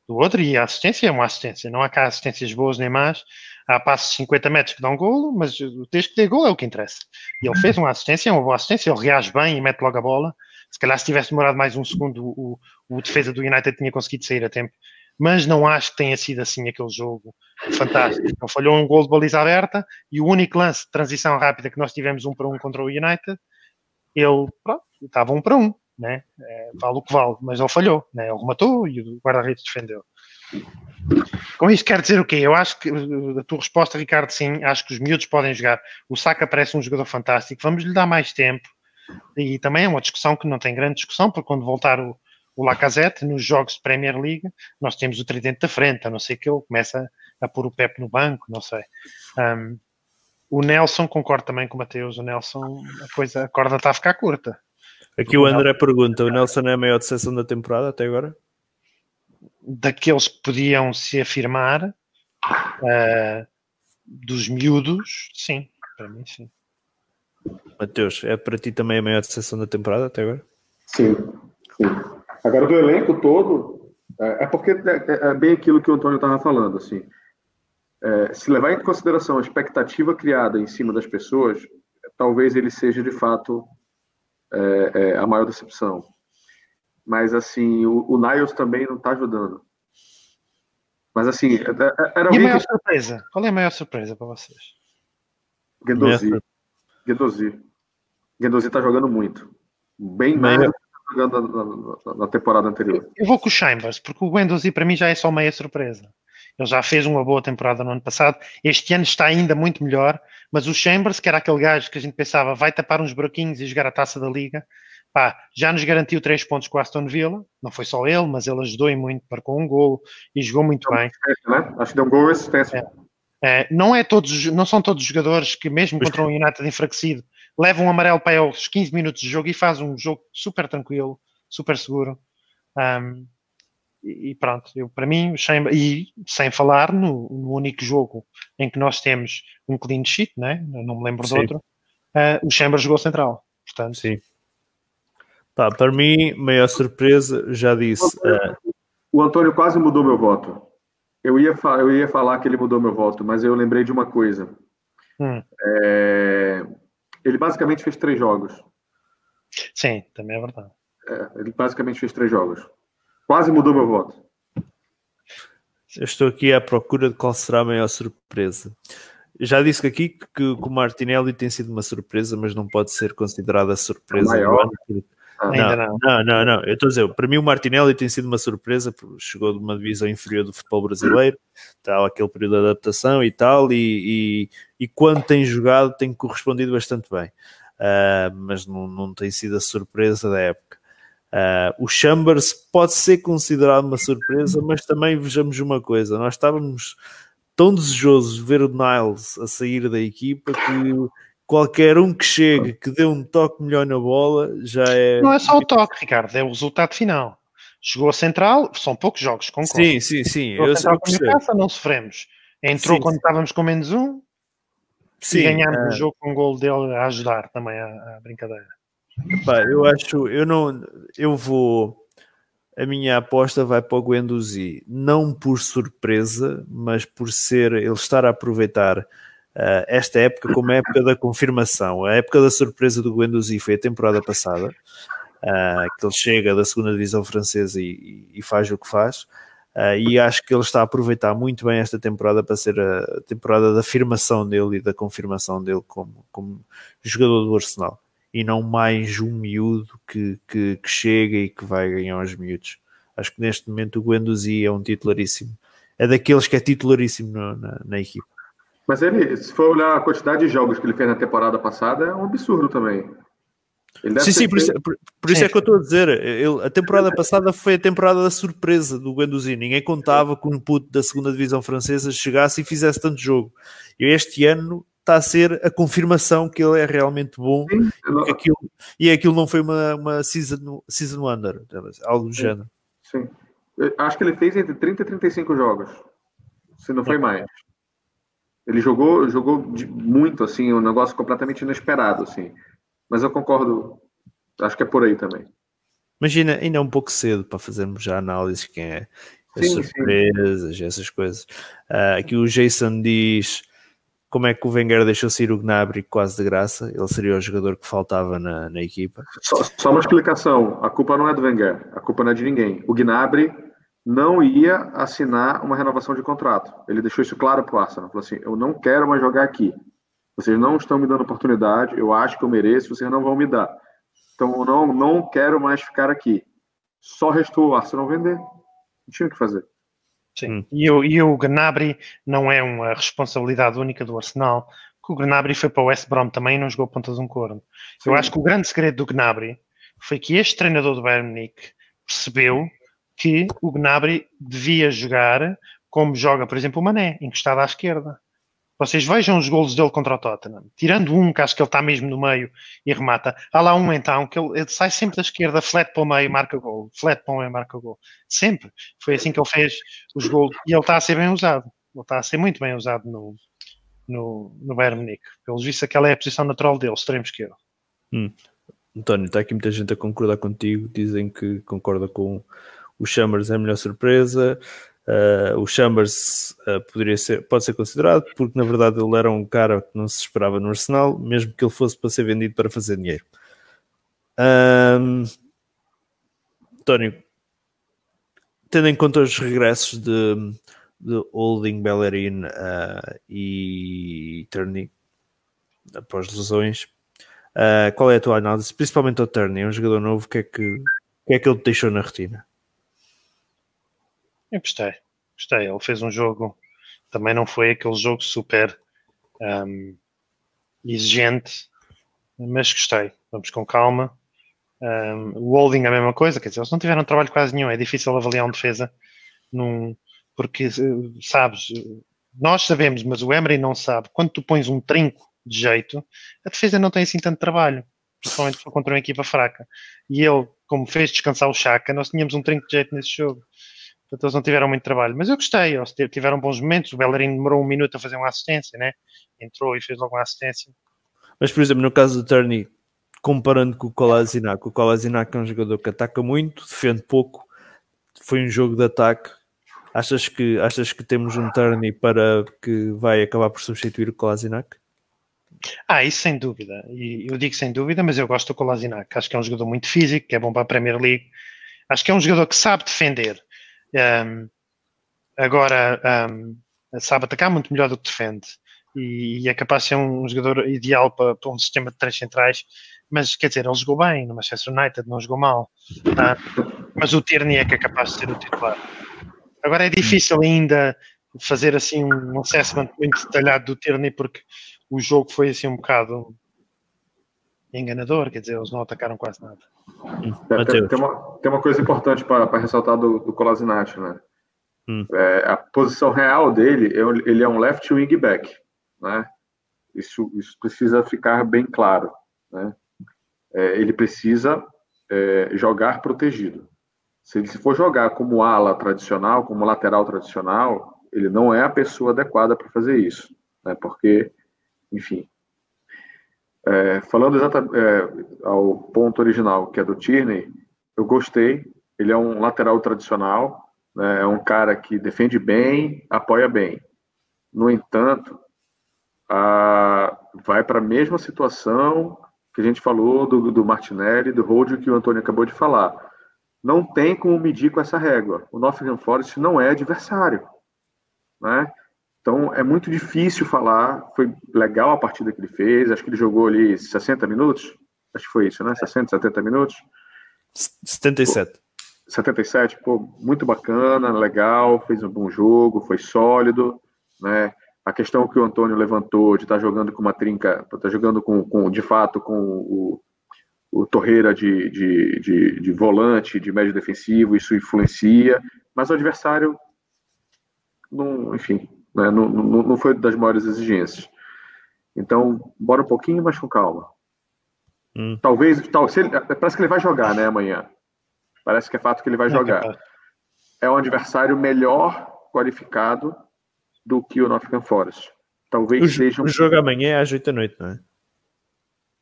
do outro, e a assistência é uma assistência, não há cá assistências boas nem más, há passos de 50 metros que dão golo, mas desde que dê golo é o que interessa. E ele fez uma assistência, uma boa assistência, ele reage bem e mete logo a bola. Se calhar se tivesse demorado mais um segundo, o, o defesa do United tinha conseguido sair a tempo. Mas não acho que tenha sido assim aquele jogo fantástico. Ele falhou um gol de baliza aberta e o único lance de transição rápida que nós tivemos um para um contra o United, ele pronto, estava um para um, né? É, vale o que vale, mas ele falhou, né? ele rematou e o guarda-redes defendeu. Com isto quer dizer o quê? Eu acho que a tua resposta, Ricardo, sim, acho que os miúdos podem jogar. O Saka parece um jogador fantástico, vamos lhe dar mais tempo. E também é uma discussão que não tem grande discussão, porque quando voltar o, o Lacazette nos jogos de Premier League, nós temos o tridente da frente, a não ser que ele comece a, a pôr o Pep no banco, não sei. Um, o Nelson, concordo também com o Mateus, o Nelson, a, coisa, a corda está a ficar curta. Aqui o André pergunta: o Nelson é a maior decepção da temporada até agora? Daqueles que podiam se afirmar, uh, dos miúdos, sim, para mim sim. Mateus, é para ti também a maior decepção da temporada até agora? Sim, sim. Agora do elenco todo, é, é porque é, é, bem aquilo que o Antônio estava falando, assim. É, se levar em consideração a expectativa criada em cima das pessoas, talvez ele seja de fato é, é, a maior decepção. Mas assim, o, o Niles também não está ajudando. Mas assim, era E a maior que... surpresa? Qual é a maior surpresa para vocês? Guendouzi. Guendouzi. Guendouzi está jogando muito. Bem mais do que tá jogando na, na, na, temporada anterior. Eu vou com o Chambers, porque o Guendouzi para mim já é só meia surpresa. Ele já fez uma boa temporada no ano passado. Este ano está ainda muito melhor. Mas o Chambers, que era aquele gajo que a gente pensava vai tapar uns buraquinhos e jogar a taça da liga, pá, já nos garantiu três pontos com o Aston Villa. Não foi só ele, mas ele ajudou em muito, marcou um gol e jogou muito bem. Né? Acho que deu um gol assistência. É. É, não, é todos, não são todos os jogadores que, mesmo contra um United enfraquecido, levam um amarelo para eles 15 minutos de jogo e faz um jogo super tranquilo, super seguro. Um, e pronto, eu, para mim, sem, e sem falar no, no, único jogo em que nós temos um clean sheet, né? não me lembro Sim. de outro, uh, o Chambers jogou central. Portanto, Sim. Pá, para mim, maior surpresa, já disse. Uh... O Antônio quase mudou meu voto. Eu ia, eu ia falar que ele mudou meu voto, mas eu lembrei de uma coisa. Hum. É... Ele basicamente fez três jogos. Sim, também é verdade. É, ele basicamente fez três jogos. Quase mudou meu voto. Eu estou aqui à procura de qual será a maior surpresa. Já disse aqui que, que o Martinelli tem sido uma surpresa, mas não pode ser considerada surpresa. Maior. Não, não. não, não, não. Eu estou a dizer, para mim o Martinelli tem sido uma surpresa, chegou de uma divisão inferior do futebol brasileiro, está aquele período de adaptação e tal, e, e, e quando tem jogado tem correspondido bastante bem, uh, mas não, não tem sido a surpresa da época. Uh, o Chambers pode ser considerado uma surpresa, mas também vejamos uma coisa: nós estávamos tão desejosos de ver o Niles a sair da equipa que qualquer um que chegue, que dê um toque melhor na bola, já é. Não é só o toque, Ricardo, é o resultado final. Chegou a central, são poucos jogos, concordo. Sim, sim, sim. Chegou eu central com casa, não sofremos. Entrou sim, quando sim. estávamos com menos um sim, e ganhámos uh... o jogo com o gol dele a ajudar também a, a brincadeira. Epá, eu acho, eu não, eu vou, a minha aposta vai para o Guendouzi, não por surpresa, mas por ser, ele estar a aproveitar uh, esta época como a época da confirmação. A época da surpresa do Guendouzi foi a temporada passada, uh, que ele chega da segunda divisão francesa e, e faz o que faz. Uh, e acho que ele está a aproveitar muito bem esta temporada para ser a temporada da afirmação dele e da confirmação dele como, como jogador do Arsenal e não mais um miúdo que, que, que chega e que vai ganhar os miúdos. Acho que neste momento o Guendouzi é um titularíssimo. É daqueles que é titularíssimo na, na, na equipe. Mas ele, se for olhar a quantidade de jogos que ele fez na temporada passada, é um absurdo também. Sim, sim, por isso, por, por isso é que eu estou a dizer. Ele, a temporada passada foi a temporada da surpresa do Guendouzi. Ninguém contava que um puto da segunda divisão francesa chegasse e fizesse tanto jogo. E este ano está a ser a confirmação que ele é realmente bom Sim, e, aquilo, e aquilo não foi uma, uma season, season wonder, algo do Sim. género. Sim. acho que ele fez entre 30 e 35 jogos, se não foi mais. Ele jogou, jogou muito, assim, um negócio completamente inesperado, assim. Mas eu concordo, acho que é por aí também. Imagina, ainda é um pouco cedo para fazermos já análise quem é as sim, surpresas, sim. essas coisas. Uh, aqui o Jason diz como é que o Wenger deixou sair o Gnabry quase de graça? Ele seria o jogador que faltava na, na equipa. Só, só, uma explicação: a culpa não é do Wenger, a culpa não é de ninguém. O Gnabry não ia assinar uma renovação de contrato. Ele deixou isso claro para o Arsenal. Falou assim: eu não quero mais jogar aqui. Vocês não estão me dando oportunidade. Eu acho que eu mereço. Vocês não vão me dar. Então eu não, não quero mais ficar aqui. Só restou o Arsenal vender. Não tinha o que fazer. Sim, hum. e, o, e o Gnabry não é uma responsabilidade única do Arsenal, porque o Gnabry foi para o West Brom também e não jogou pontas um corno. Sim. Eu acho que o grande segredo do Gnabry foi que este treinador do Bayern Munique percebeu que o Gnabry devia jogar como joga, por exemplo, o Mané, encostado à esquerda, Vocês vejam os golos dele contra o Tottenham. Tirando um, que acho que ele está mesmo no meio e remata. Há lá um então que ele, ele sai sempre da esquerda, flat para o meio marca gol. Flat para o meio marca gol. Sempre. Foi assim que ele fez os golos. E ele está a ser bem usado. Ele está a ser muito bem usado no, no, no Bayern Munique. Pelos vistos, aquela é a posição natural dele, extremo esquerdo. António, está aqui muita gente a concordar contigo. Dizem que concorda com o Chambers é a melhor surpresa. Uh, o Chambers uh, poderia ser, pode ser considerado, porque na verdade ele era um cara que não se esperava no Arsenal, mesmo que ele fosse para ser vendido para fazer dinheiro. Um, tendo em conta os regressos de, de Holding, Bellerin uh, e Turney após lesões, qual é a tua análise? Principalmente ao Turney, é um jogador novo, o que é que, que, é que ele te deixou na retina? Eu gostei, gostei. Ele fez um jogo, também não foi aquele jogo super um, exigente, mas gostei. Vamos com calma. Um, o holding é a mesma coisa, quer dizer, eles não tiveram trabalho quase nenhum. É difícil avaliar uma defesa num, porque, sabes, nós sabemos, mas o Emery não sabe. Quando tu pões um trinco de jeito, a defesa não tem assim tanto trabalho, principalmente contra uma equipa fraca. E ele, como fez descansar o Chaka, nós tínhamos um trinco de jeito nesse jogo. Portanto, eles não tiveram muito trabalho. Mas eu gostei, eles tiveram bons momentos. O Bellerin demorou um minuto a fazer uma assistência, né? Entrou e fez logo uma assistência. Mas, por exemplo, no caso do Turney, comparando com o Kolasinac, o Kolasinac é um jogador que ataca muito, defende pouco. Foi um jogo de ataque. Achas que, achas que temos um Turney para que vai acabar por substituir o Kolasinac? Ah, isso sem dúvida. E eu digo sem dúvida, mas eu gosto do Kolasinac. Acho que é um jogador muito físico, que é bom para a Premier League. Acho que é um jogador que sabe defender. Um, agora, um, sabe atacar muito melhor do que defende e, e é capaz de ser um, jogador ideal para, para, um sistema de três centrais. Mas quer dizer, ele jogou bem no Manchester United, não jogou mal. Tá? Mas o Tierney é que é capaz de ser o titular. Agora é difícil ainda fazer assim um assessment muito detalhado do Tierney porque o jogo foi assim um bocado enganador, quer dizer, eles não atacaram quase nada. É, tem, tem, uma, tem uma coisa importante para ressaltar do, do Kolasinac, né? Hum. É, a posição real dele, ele é um left wing back, né? Isso, isso precisa ficar bem claro, né? É, ele precisa é, jogar protegido. Se ele for jogar como ala tradicional, como lateral tradicional, ele não é a pessoa adequada para fazer isso, né? Porque, enfim, é, falando exatamente é, ao ponto original, que é do Tierney, eu gostei. Ele é um lateral tradicional, né, é um cara que defende bem, apoia bem. No entanto, a, vai para a mesma situação que a gente falou do, do Martinelli, do Rodio, que o Antônio acabou de falar. Não tem como medir com essa régua. O Nottingham Forest não é adversário. Né? Então é muito difícil falar. Foi legal a partida que ele fez. Acho que ele jogou ali 60 minutos. Acho que foi isso, né? 60, 70 minutos. 77. Pô, 77, pô, muito bacana, legal, fez um bom jogo, foi sólido, né? A questão que o Antônio levantou de estar tá jogando com uma trinca, estar tá jogando com, com, de fato com o, o Torreira de, de, de, de volante, de médio defensivo, isso influencia, mas o adversário, não, enfim, né? não, não, não foi das maiores exigências. Então, bora um pouquinho, mas com calma. Hum. Talvez, tal, ele, parece que ele vai jogar, né, amanhã. Parece que é fato que ele vai jogar. É um adversário melhor qualificado do que o Nottingham Forest. Talvez o, seja um... O jogo amanhã é às 8 da noite, não é?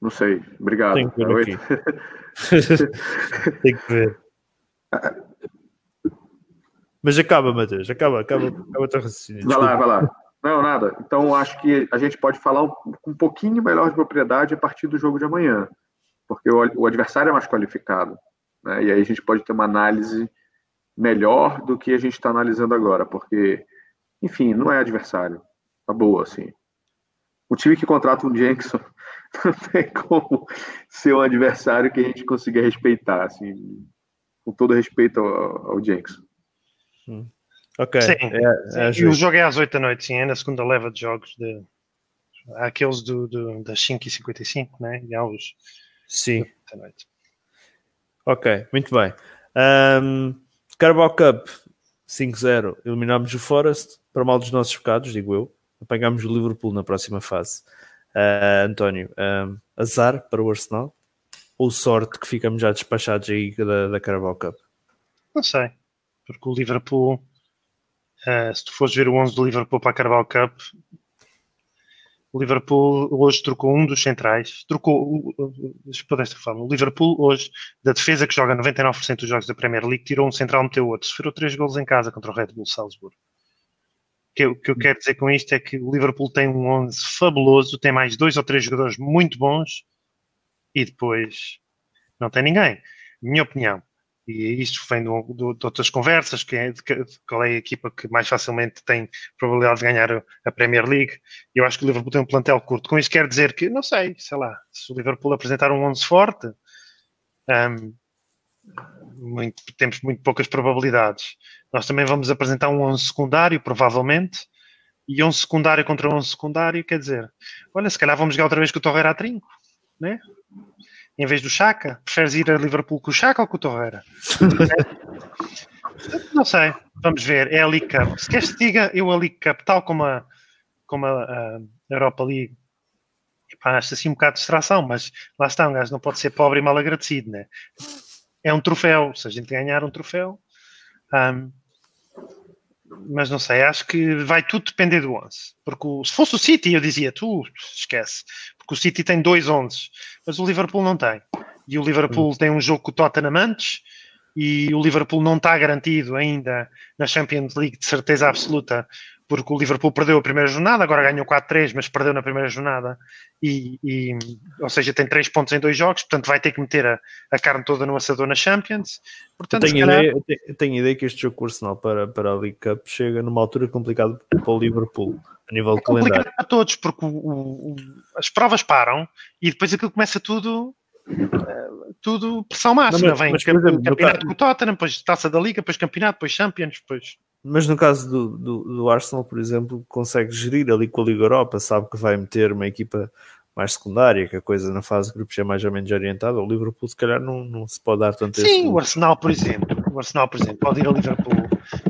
Não sei. Obrigado. Tem que ver. Tem que ver. Mas acaba, Matheus, acaba, acaba, acaba o teu raciocínio. Vai lá, vai lá. Não, nada. Então, acho que a gente pode falar um, um pouquinho melhor de propriedade a partir do jogo de amanhã, porque o, o adversário é mais qualificado. Né? E aí a gente pode ter uma análise melhor do que a gente está analisando agora, porque, enfim, não é adversário. Tá boa, assim. O time que contrata um Jenkson não tem como ser um adversário que a gente consiga respeitar, assim, com todo respeito ao, ao Jenkson. Hum. Ok. Sim, é, é e o jogo é às 8 da noite, sim, é na segunda leva de jogos de. Há aqueles do, do, das 5h55, né? E há os. Sim. Da noite. Ok, muito bem. Um, Carabao Cup 5-0, eliminámos o Forest, para mal dos nossos pecados, digo eu. apanhamos o Liverpool na próxima fase. Uh, António, uh, azar para o Arsenal ou sorte que ficamos já despachados aí da, da Carabao Cup? Não sei, porque o Liverpool, uh, se tu fores ver o 11 do Liverpool para a Carabao Cup, o Liverpool hoje trocou um dos centrais, trocou, eu desta forma, o Liverpool hoje, da defesa que joga 99% dos jogos da Premier League, tirou um central, meteu outro, sofreu três golos em casa contra o Red Bull Salzburgo que eu, que eu quero dizer com isto é que o Liverpool tem um 11 fabuloso, tem mais dois ou três jogadores muito bons e depois não tem ninguém. Minha opinião. E isto vem de, de, outras conversas, que é de, qual é a equipa que mais facilmente tem probabilidade de ganhar a Premier League. Eu acho que o Liverpool tem um plantel curto. Com isto quer dizer que, não sei, sei lá, se o Liverpool apresentar um 11 forte, um, muito, temos muito poucas probabilidades. Nós também vamos apresentar um 11 secundário, provavelmente, e 11 secundário contra 11 secundário, quer dizer, olha, se calhar vamos jogar outra vez com o Torreira a trinco, né? Em vez do Chaka, preferes ir a Liverpool com o Chaka ou com o Torreira? Não sei, vamos ver. É a League Cup. Se queres que diga, eu a League Cup, tal como a, como a, a Europa League, Epá, acho assim um bocado de distração, mas lá está, um gajo não pode ser pobre e mal agradecido, né? É um troféu, se a gente ganhar um troféu, um, mas não sei, acho que vai tudo depender do 11. Porque o, se fosse o City, eu dizia, tu esquece. Porque o City tem dois 11, mas o Liverpool não tem. E o Liverpool hum. tem um jogo com o Tottenham antes, e o Liverpool não está garantido ainda na Champions League de certeza absoluta porque o Liverpool perdeu a primeira jornada, agora ganhou 4-3, mas perdeu na primeira jornada, e, e, ou seja, tem 3 pontos em dois jogos, portanto vai ter que meter a, a carne toda no assador na Champions. Portanto, tenho calhar... ideia, tenho ideia que este jogo com Arsenal para, para a League Cup chega numa altura complicada para o Liverpool, a nível é de calendário. para todos, porque o, o, as provas param e depois aquilo começa tudo eh, tudo pressão máxima. Não, mas, Vem mas, exemplo, campeonato com o Tottenham, depois taça da Liga, depois campeonato, depois Champions, depois mas no caso do, do, do, Arsenal, por exemplo, consegue gerir ali com a Liga Europa, sabe que vai meter uma equipa mais secundária, que a coisa na fase de grupos é mais ou menos orientada. O Liverpool, se calhar, não, não se pode dar tanto Sim, o Arsenal, por exemplo, o Arsenal, por exemplo, pode ir ao Liverpool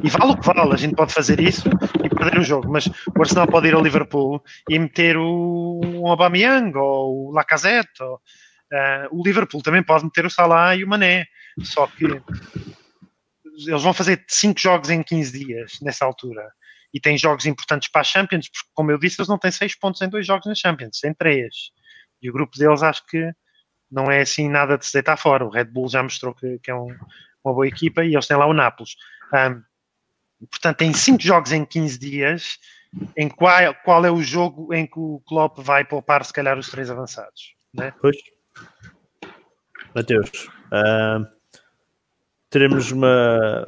e vale o que vale, a gente pode fazer isso e perder o jogo, mas o Arsenal pode ir ao Liverpool e meter o, o Aubameyang ou o Lacazette. Ou, uh, o Liverpool também pode meter o Salah e o Mané, só que eles vão fazer 5 jogos em 15 dias nessa altura. E tem jogos importantes para a Champions, porque, como eu disse, eles não têm 6 pontos em dois jogos na Champions, tem 3. E o grupo deles acho que não é assim nada de se deitar fora. O Red Bull já mostrou que, que é um, uma boa equipa e eles têm lá o Nápoles. Um, portanto, tem 5 jogos em 15 dias. Em qual, qual é o jogo em que o Klopp vai poupar, se calhar, os três avançados? Né? Pois. Mateus, uh, teremos uma,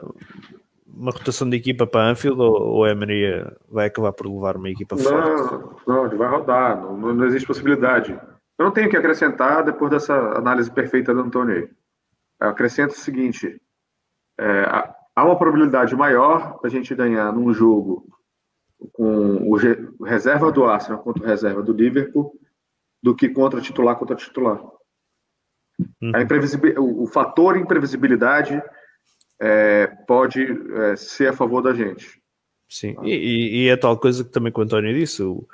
uma rotação de equipa para Anfield ou, ou a Emery vai acabar por levar uma equipa não, forte? Não, ele vai rodar, não, não, existe possibilidade. Eu não tenho que acrescentar depois dessa análise perfeita do Antônio. Eu acrescento o seguinte: é, há uma probabilidade maior da gente ganhar num jogo com o reserva do Arsenal contra o reserva do Liverpool do que contra titular contra titular. Uhum. O, o, fator imprevisibilidade é, pode é, ser a favor da gente. Sim, e, e, é tal coisa que também com o António disse, o,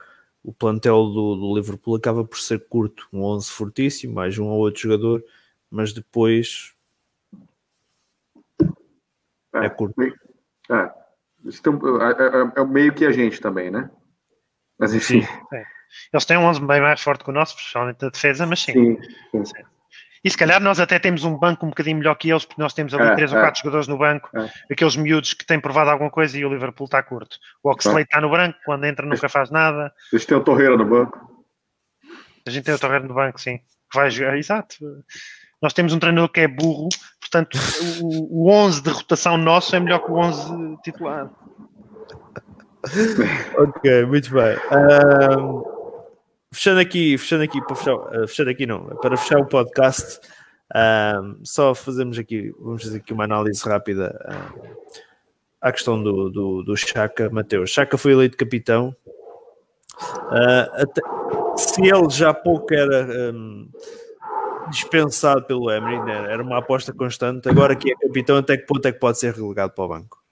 o plantel do, do, Liverpool acaba por ser curto, um 11 fortíssimo, mais um ou outro jogador, mas depois é, é curto. É, é, é, é, meio que a gente também, né? Mas enfim. Eles têm um 11 bem mais forte que o nosso, principalmente na defesa, mas sim. sim, sim. E se calhar nós até temos um banco um bocadinho melhor que eles, porque nós temos ali é, três é. ou quatro jogadores no banco, é. aqueles miúdos que têm provado alguma coisa e o Liverpool está curto. O Oxlade está no branco, quando entra nunca faz nada. A gente tem o Torreira no banco. A gente tem o Torreira no banco, sim. Que vai jogar, exato. Nós temos um treinador que é burro, portanto o, o 11 de rotação nosso é melhor que o 11 titular. ok, muito bem. Um fechando aqui, fechando aqui, para fechar, uh, fechando aqui não, para fechar o podcast, uh, só fazemos aqui, vamos fazer aqui uma análise rápida uh, à questão do, do, do Chaka, Mateus. Chaka foi eleito capitão. Até, se ele já pouco era um, dispensado pelo Emery, né? era uma aposta constante, agora que é capitão, até que ponto é que pode ser relegado para o banco?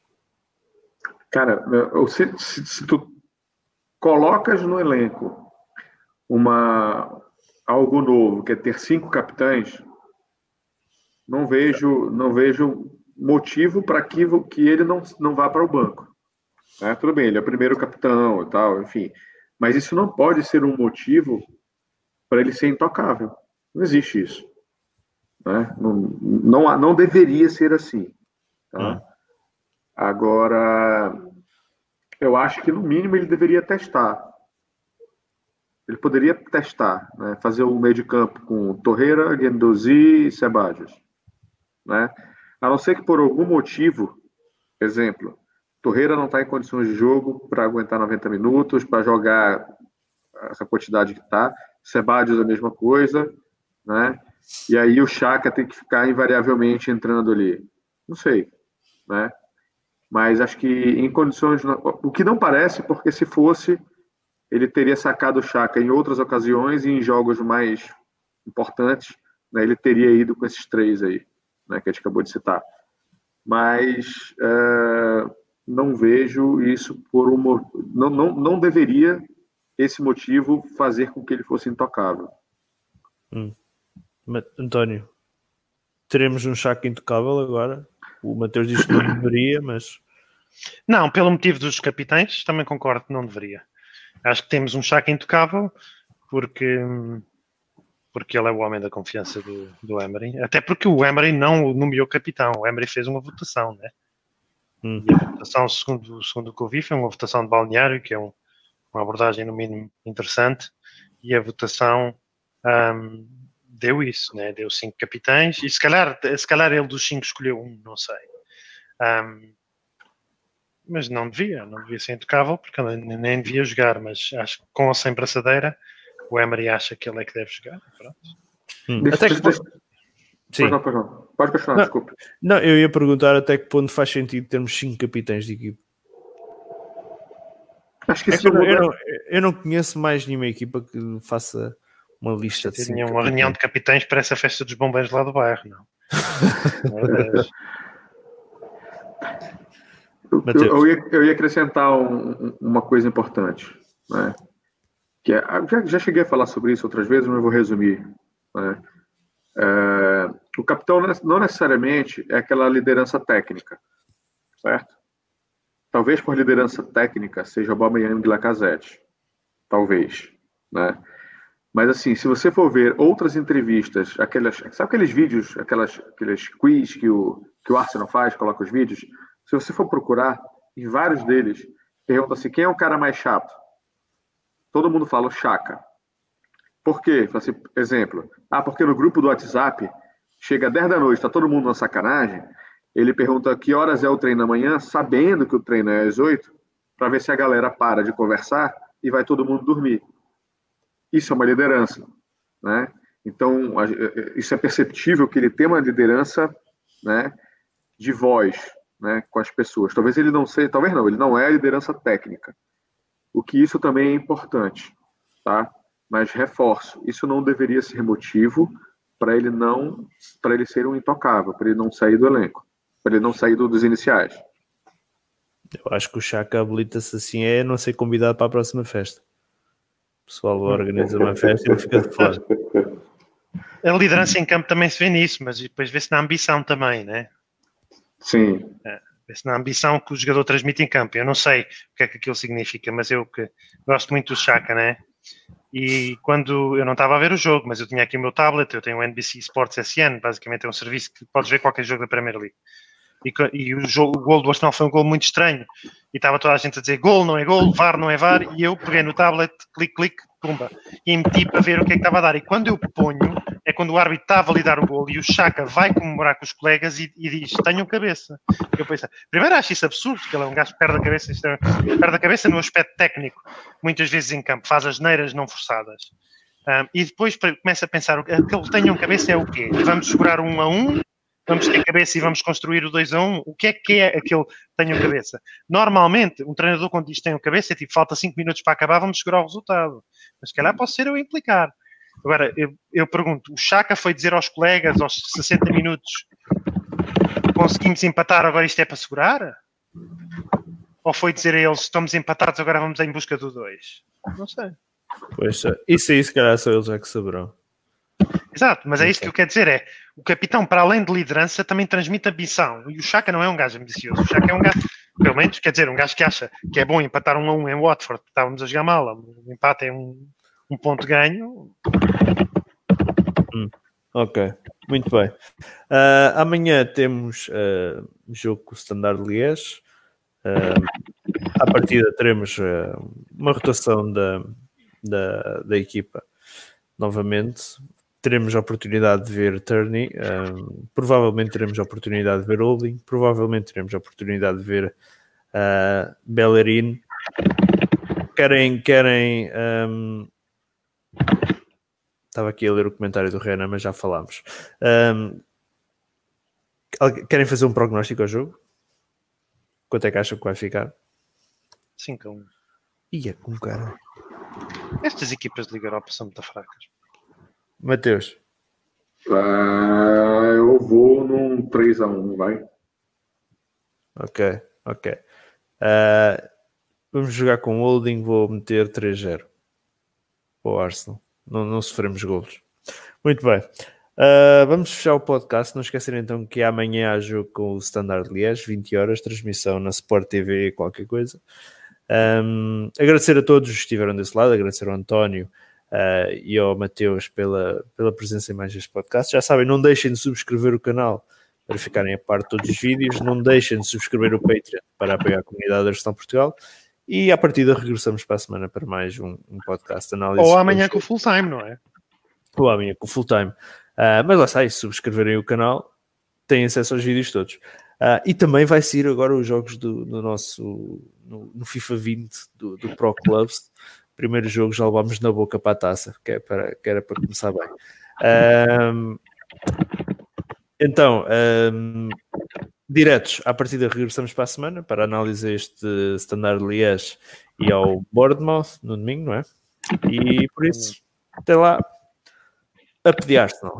Cara, se, se, se tu colocas no elenco uma algo novo, que é ter cinco capitães, não vejo, não vejo motivo para que, que ele não, não vá para o banco. É, tudo bem, ele é o primeiro capitão e tal, enfim. Mas isso não pode ser um motivo para ele ser intocável. Não existe isso. Né? Não, não, não deveria ser assim. Tá? Hum. Agora, eu acho que no mínimo ele deveria testar. Ele poderia testar, né? fazer o meio de campo com Torreira, Guendouzi e Sebadios. Né? A não ser que por algum motivo, exemplo, Torreira não está em condições de jogo para aguentar 90 minutos, para jogar essa quantidade que está. Sebadios a mesma coisa, né? E aí o Chaka tem que ficar invariavelmente entrando ali. Não sei, né? Mas acho que em condições. O que não parece, porque se fosse, ele teria sacado o Chaka em outras ocasiões e em jogos mais importantes, né, ele teria ido com esses três aí, né, que a gente acabou de citar. Mas é, não vejo isso por um. Não, não, não deveria esse motivo fazer com que ele fosse intocável. Hum. António, teremos um Chaka intocável agora? O Mateus diz que não deveria, mas. Não, pelo motivo dos capitães, também concordo que não deveria. Acho que temos um Chaka intocável porque, porque ele é o homem da confiança do, do Emery. Até porque o Emery não nomeou capitão. O Emery fez uma votação, né? Hum. E a votação, segundo, segundo o que eu vi, foi uma votação de balneário, que é um, uma abordagem, no mínimo, interessante. E a votação um, deu isso, né? Deu cinco capitães. E se calhar, se calhar ele dos cinco escolheu um, não sei. Um, mas não devia, não devia ser intocável, porque nem, nem devia jogar, mas acho que com ou sem braçadeira, o Emery acha que ele é que deve jogar. Pronto. Hum. Até que ponto... Sim. Pode, pode, pode continuar, não, desculpe. Não, eu ia perguntar até que ponto faz sentido termos cinco capitães de equipe. Acho que, é que eu, não, eu, não, eu, não, conheço mais nenhuma equipa que faça uma lista de cinco. uma reunião de capitães para essa festa dos bombeiros lá do bairro, não. Eu, eu, ia, eu ia acrescentar um, uma coisa importante, né? Que é, já, já cheguei a falar sobre isso outras vezes, mas eu vou resumir. Né? É, o capitão não necessariamente é aquela liderança técnica, certo? Talvez por liderança técnica seja Aubameyang e Lacazette, talvez, né? Mas assim, se você for ver outras entrevistas, aquelas, sabe aqueles vídeos, aquelas, aqueles quiz que o, que o Arsenal faz, coloca os vídeos, se você for procurar, em vários deles, pergunta-se quem é o cara mais chato. Todo mundo fala o Chaka. Por quê? Assim, exemplo. Ah, porque no grupo do WhatsApp, chega 10 da noite, está todo mundo na sacanagem, ele pergunta que horas é o treino amanhã, sabendo que o treino é às 8, para ver se a galera para de conversar e vai todo mundo dormir. Isso é uma liderança, né? Então, isso é perceptível que ele tem uma liderança, né, de voz, né, com as pessoas. Talvez ele não seja, talvez não, ele não é a liderança técnica. O que isso também é importante, tá? Mas reforço, isso não deveria ser motivo para ele não, para ele ser um intocável, para ele não sair do elenco, para ele não sair dos iniciais. Eu acho que o Chaka habilita-se assim é não ser convidado para a próxima festa. O pessoal organiza uma festa e ele fica de fora. A liderança em campo também se vê nisso, mas depois vê-se na ambição também, né? Sim. É, na ambição que o jogador transmite em campo. Eu não sei o que é que aquilo significa, mas eu que gosto muito do Chaka, né? E quando eu não estava a ver o jogo, mas eu tinha aqui o meu tablet, eu tenho o NBC Sports SN, basicamente é um serviço que podes ver qualquer jogo da Premier League. E, e o, jogo, o gol do Arsenal foi um gol muito estranho. E estava toda a gente a dizer gol, não é gol, VAR, não é VAR. E eu peguei no tablet, clique, clique, pumba. E meti para ver o que é que estava a dar. E quando eu ponho, é quando o árbitro está a validar o gol e o Chaka vai comemorar com os colegas e, e diz: Tenham cabeça. Eu pensei, primeiro acho isso absurdo, porque ele é um gajo que perde a cabeça, é, perde a cabeça no aspecto técnico, muitas vezes em campo, faz as neiras não forçadas. Um, e depois começa a pensar: que ele tenham cabeça é o quê? Vamos segurar um a um vamos ter cabeça e vamos construir o 2 a 1. O que é que é aquele tenho cabeça? Normalmente, um treinador quando diz tenho cabeça é tipo, falta 5 minutos para acabar, vamos segurar o resultado. Mas se calhar posso ser eu a implicar. Agora, eu, eu pergunto, o Chaka foi dizer aos colegas aos 60 minutos conseguimos empatar, agora isto é para segurar? Ou foi dizer a eles, estamos empatados, agora vamos em busca do 2? Não sei. Pois, é. isso aí, se calhar, só eles é que saberão. Exato, mas é isso que eu quero dizer, é o capitão, para além de liderança, também transmite ambição. E o Chaka não é um gajo ambicioso. O Chaka é um gajo, pelo menos, quer dizer, um gajo que acha que é bom empatar um a um em Watford, estávamos a jogar mal, um empate é um, um ponto ganho. Ok, muito bem. Ah, amanhã temos ah, jogo com o Standard Liège. Uh, à partida teremos ah, uma rotação da, da, da equipa novamente. Teremos a oportunidade de ver Turney, ah, provavelmente teremos a oportunidade de ver Holding, provavelmente teremos a oportunidade de ver uh, Bellerin. Querem, querem um, Estava aqui a ler o comentário do Renan, mas já falámos. Um, querem fazer um prognóstico ao jogo? Quanto é que acham que vai ficar? 5 a 1. Ia com cara. Estas equipas de Liga Europa são muito fracas. Mateus. Ah, eu vou num 3x1, vai. Ok, ok. Uh, vamos jogar com holding, vou meter 3-0 para o Arsenal. Não, não sofremos golos. Muito bem. Uh, vamos fechar o podcast. Não esquecerem então que amanhã há jogo com o Standard Liège, 20 horas, transmissão na Sport TV, qualquer coisa. Um, agradecer a todos que estiveram desse lado, agradecer ao António uh, e ao Mateus pela, pela presença em mais este podcast. Já sabem, não deixem de subscrever o canal para ficarem a par de todos os vídeos, não deixem de subscrever o Patreon para apoiar a comunidade da Gestão Portugal e a partida regressamos para a semana para mais um, um podcast de análise. Ou amanhã com o full time, não é? Ou amanhã com o full time. Uh, mas lá está, se subscreverem o canal, têm acesso aos vídeos todos. Uh, e também vai sair agora os jogos do, do nosso no, no, FIFA 20 do, do, Pro Clubs. Primeiro jogo já levámos na boca para a taça, que, é para, que era para começar bem. Um, então, um, diretos, à partida regressamos para a semana para analisar este Standard Liège e ao Bournemouth no domingo, não é? E por isso, até lá, a pedir Arsenal.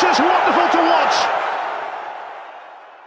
Just wonderful.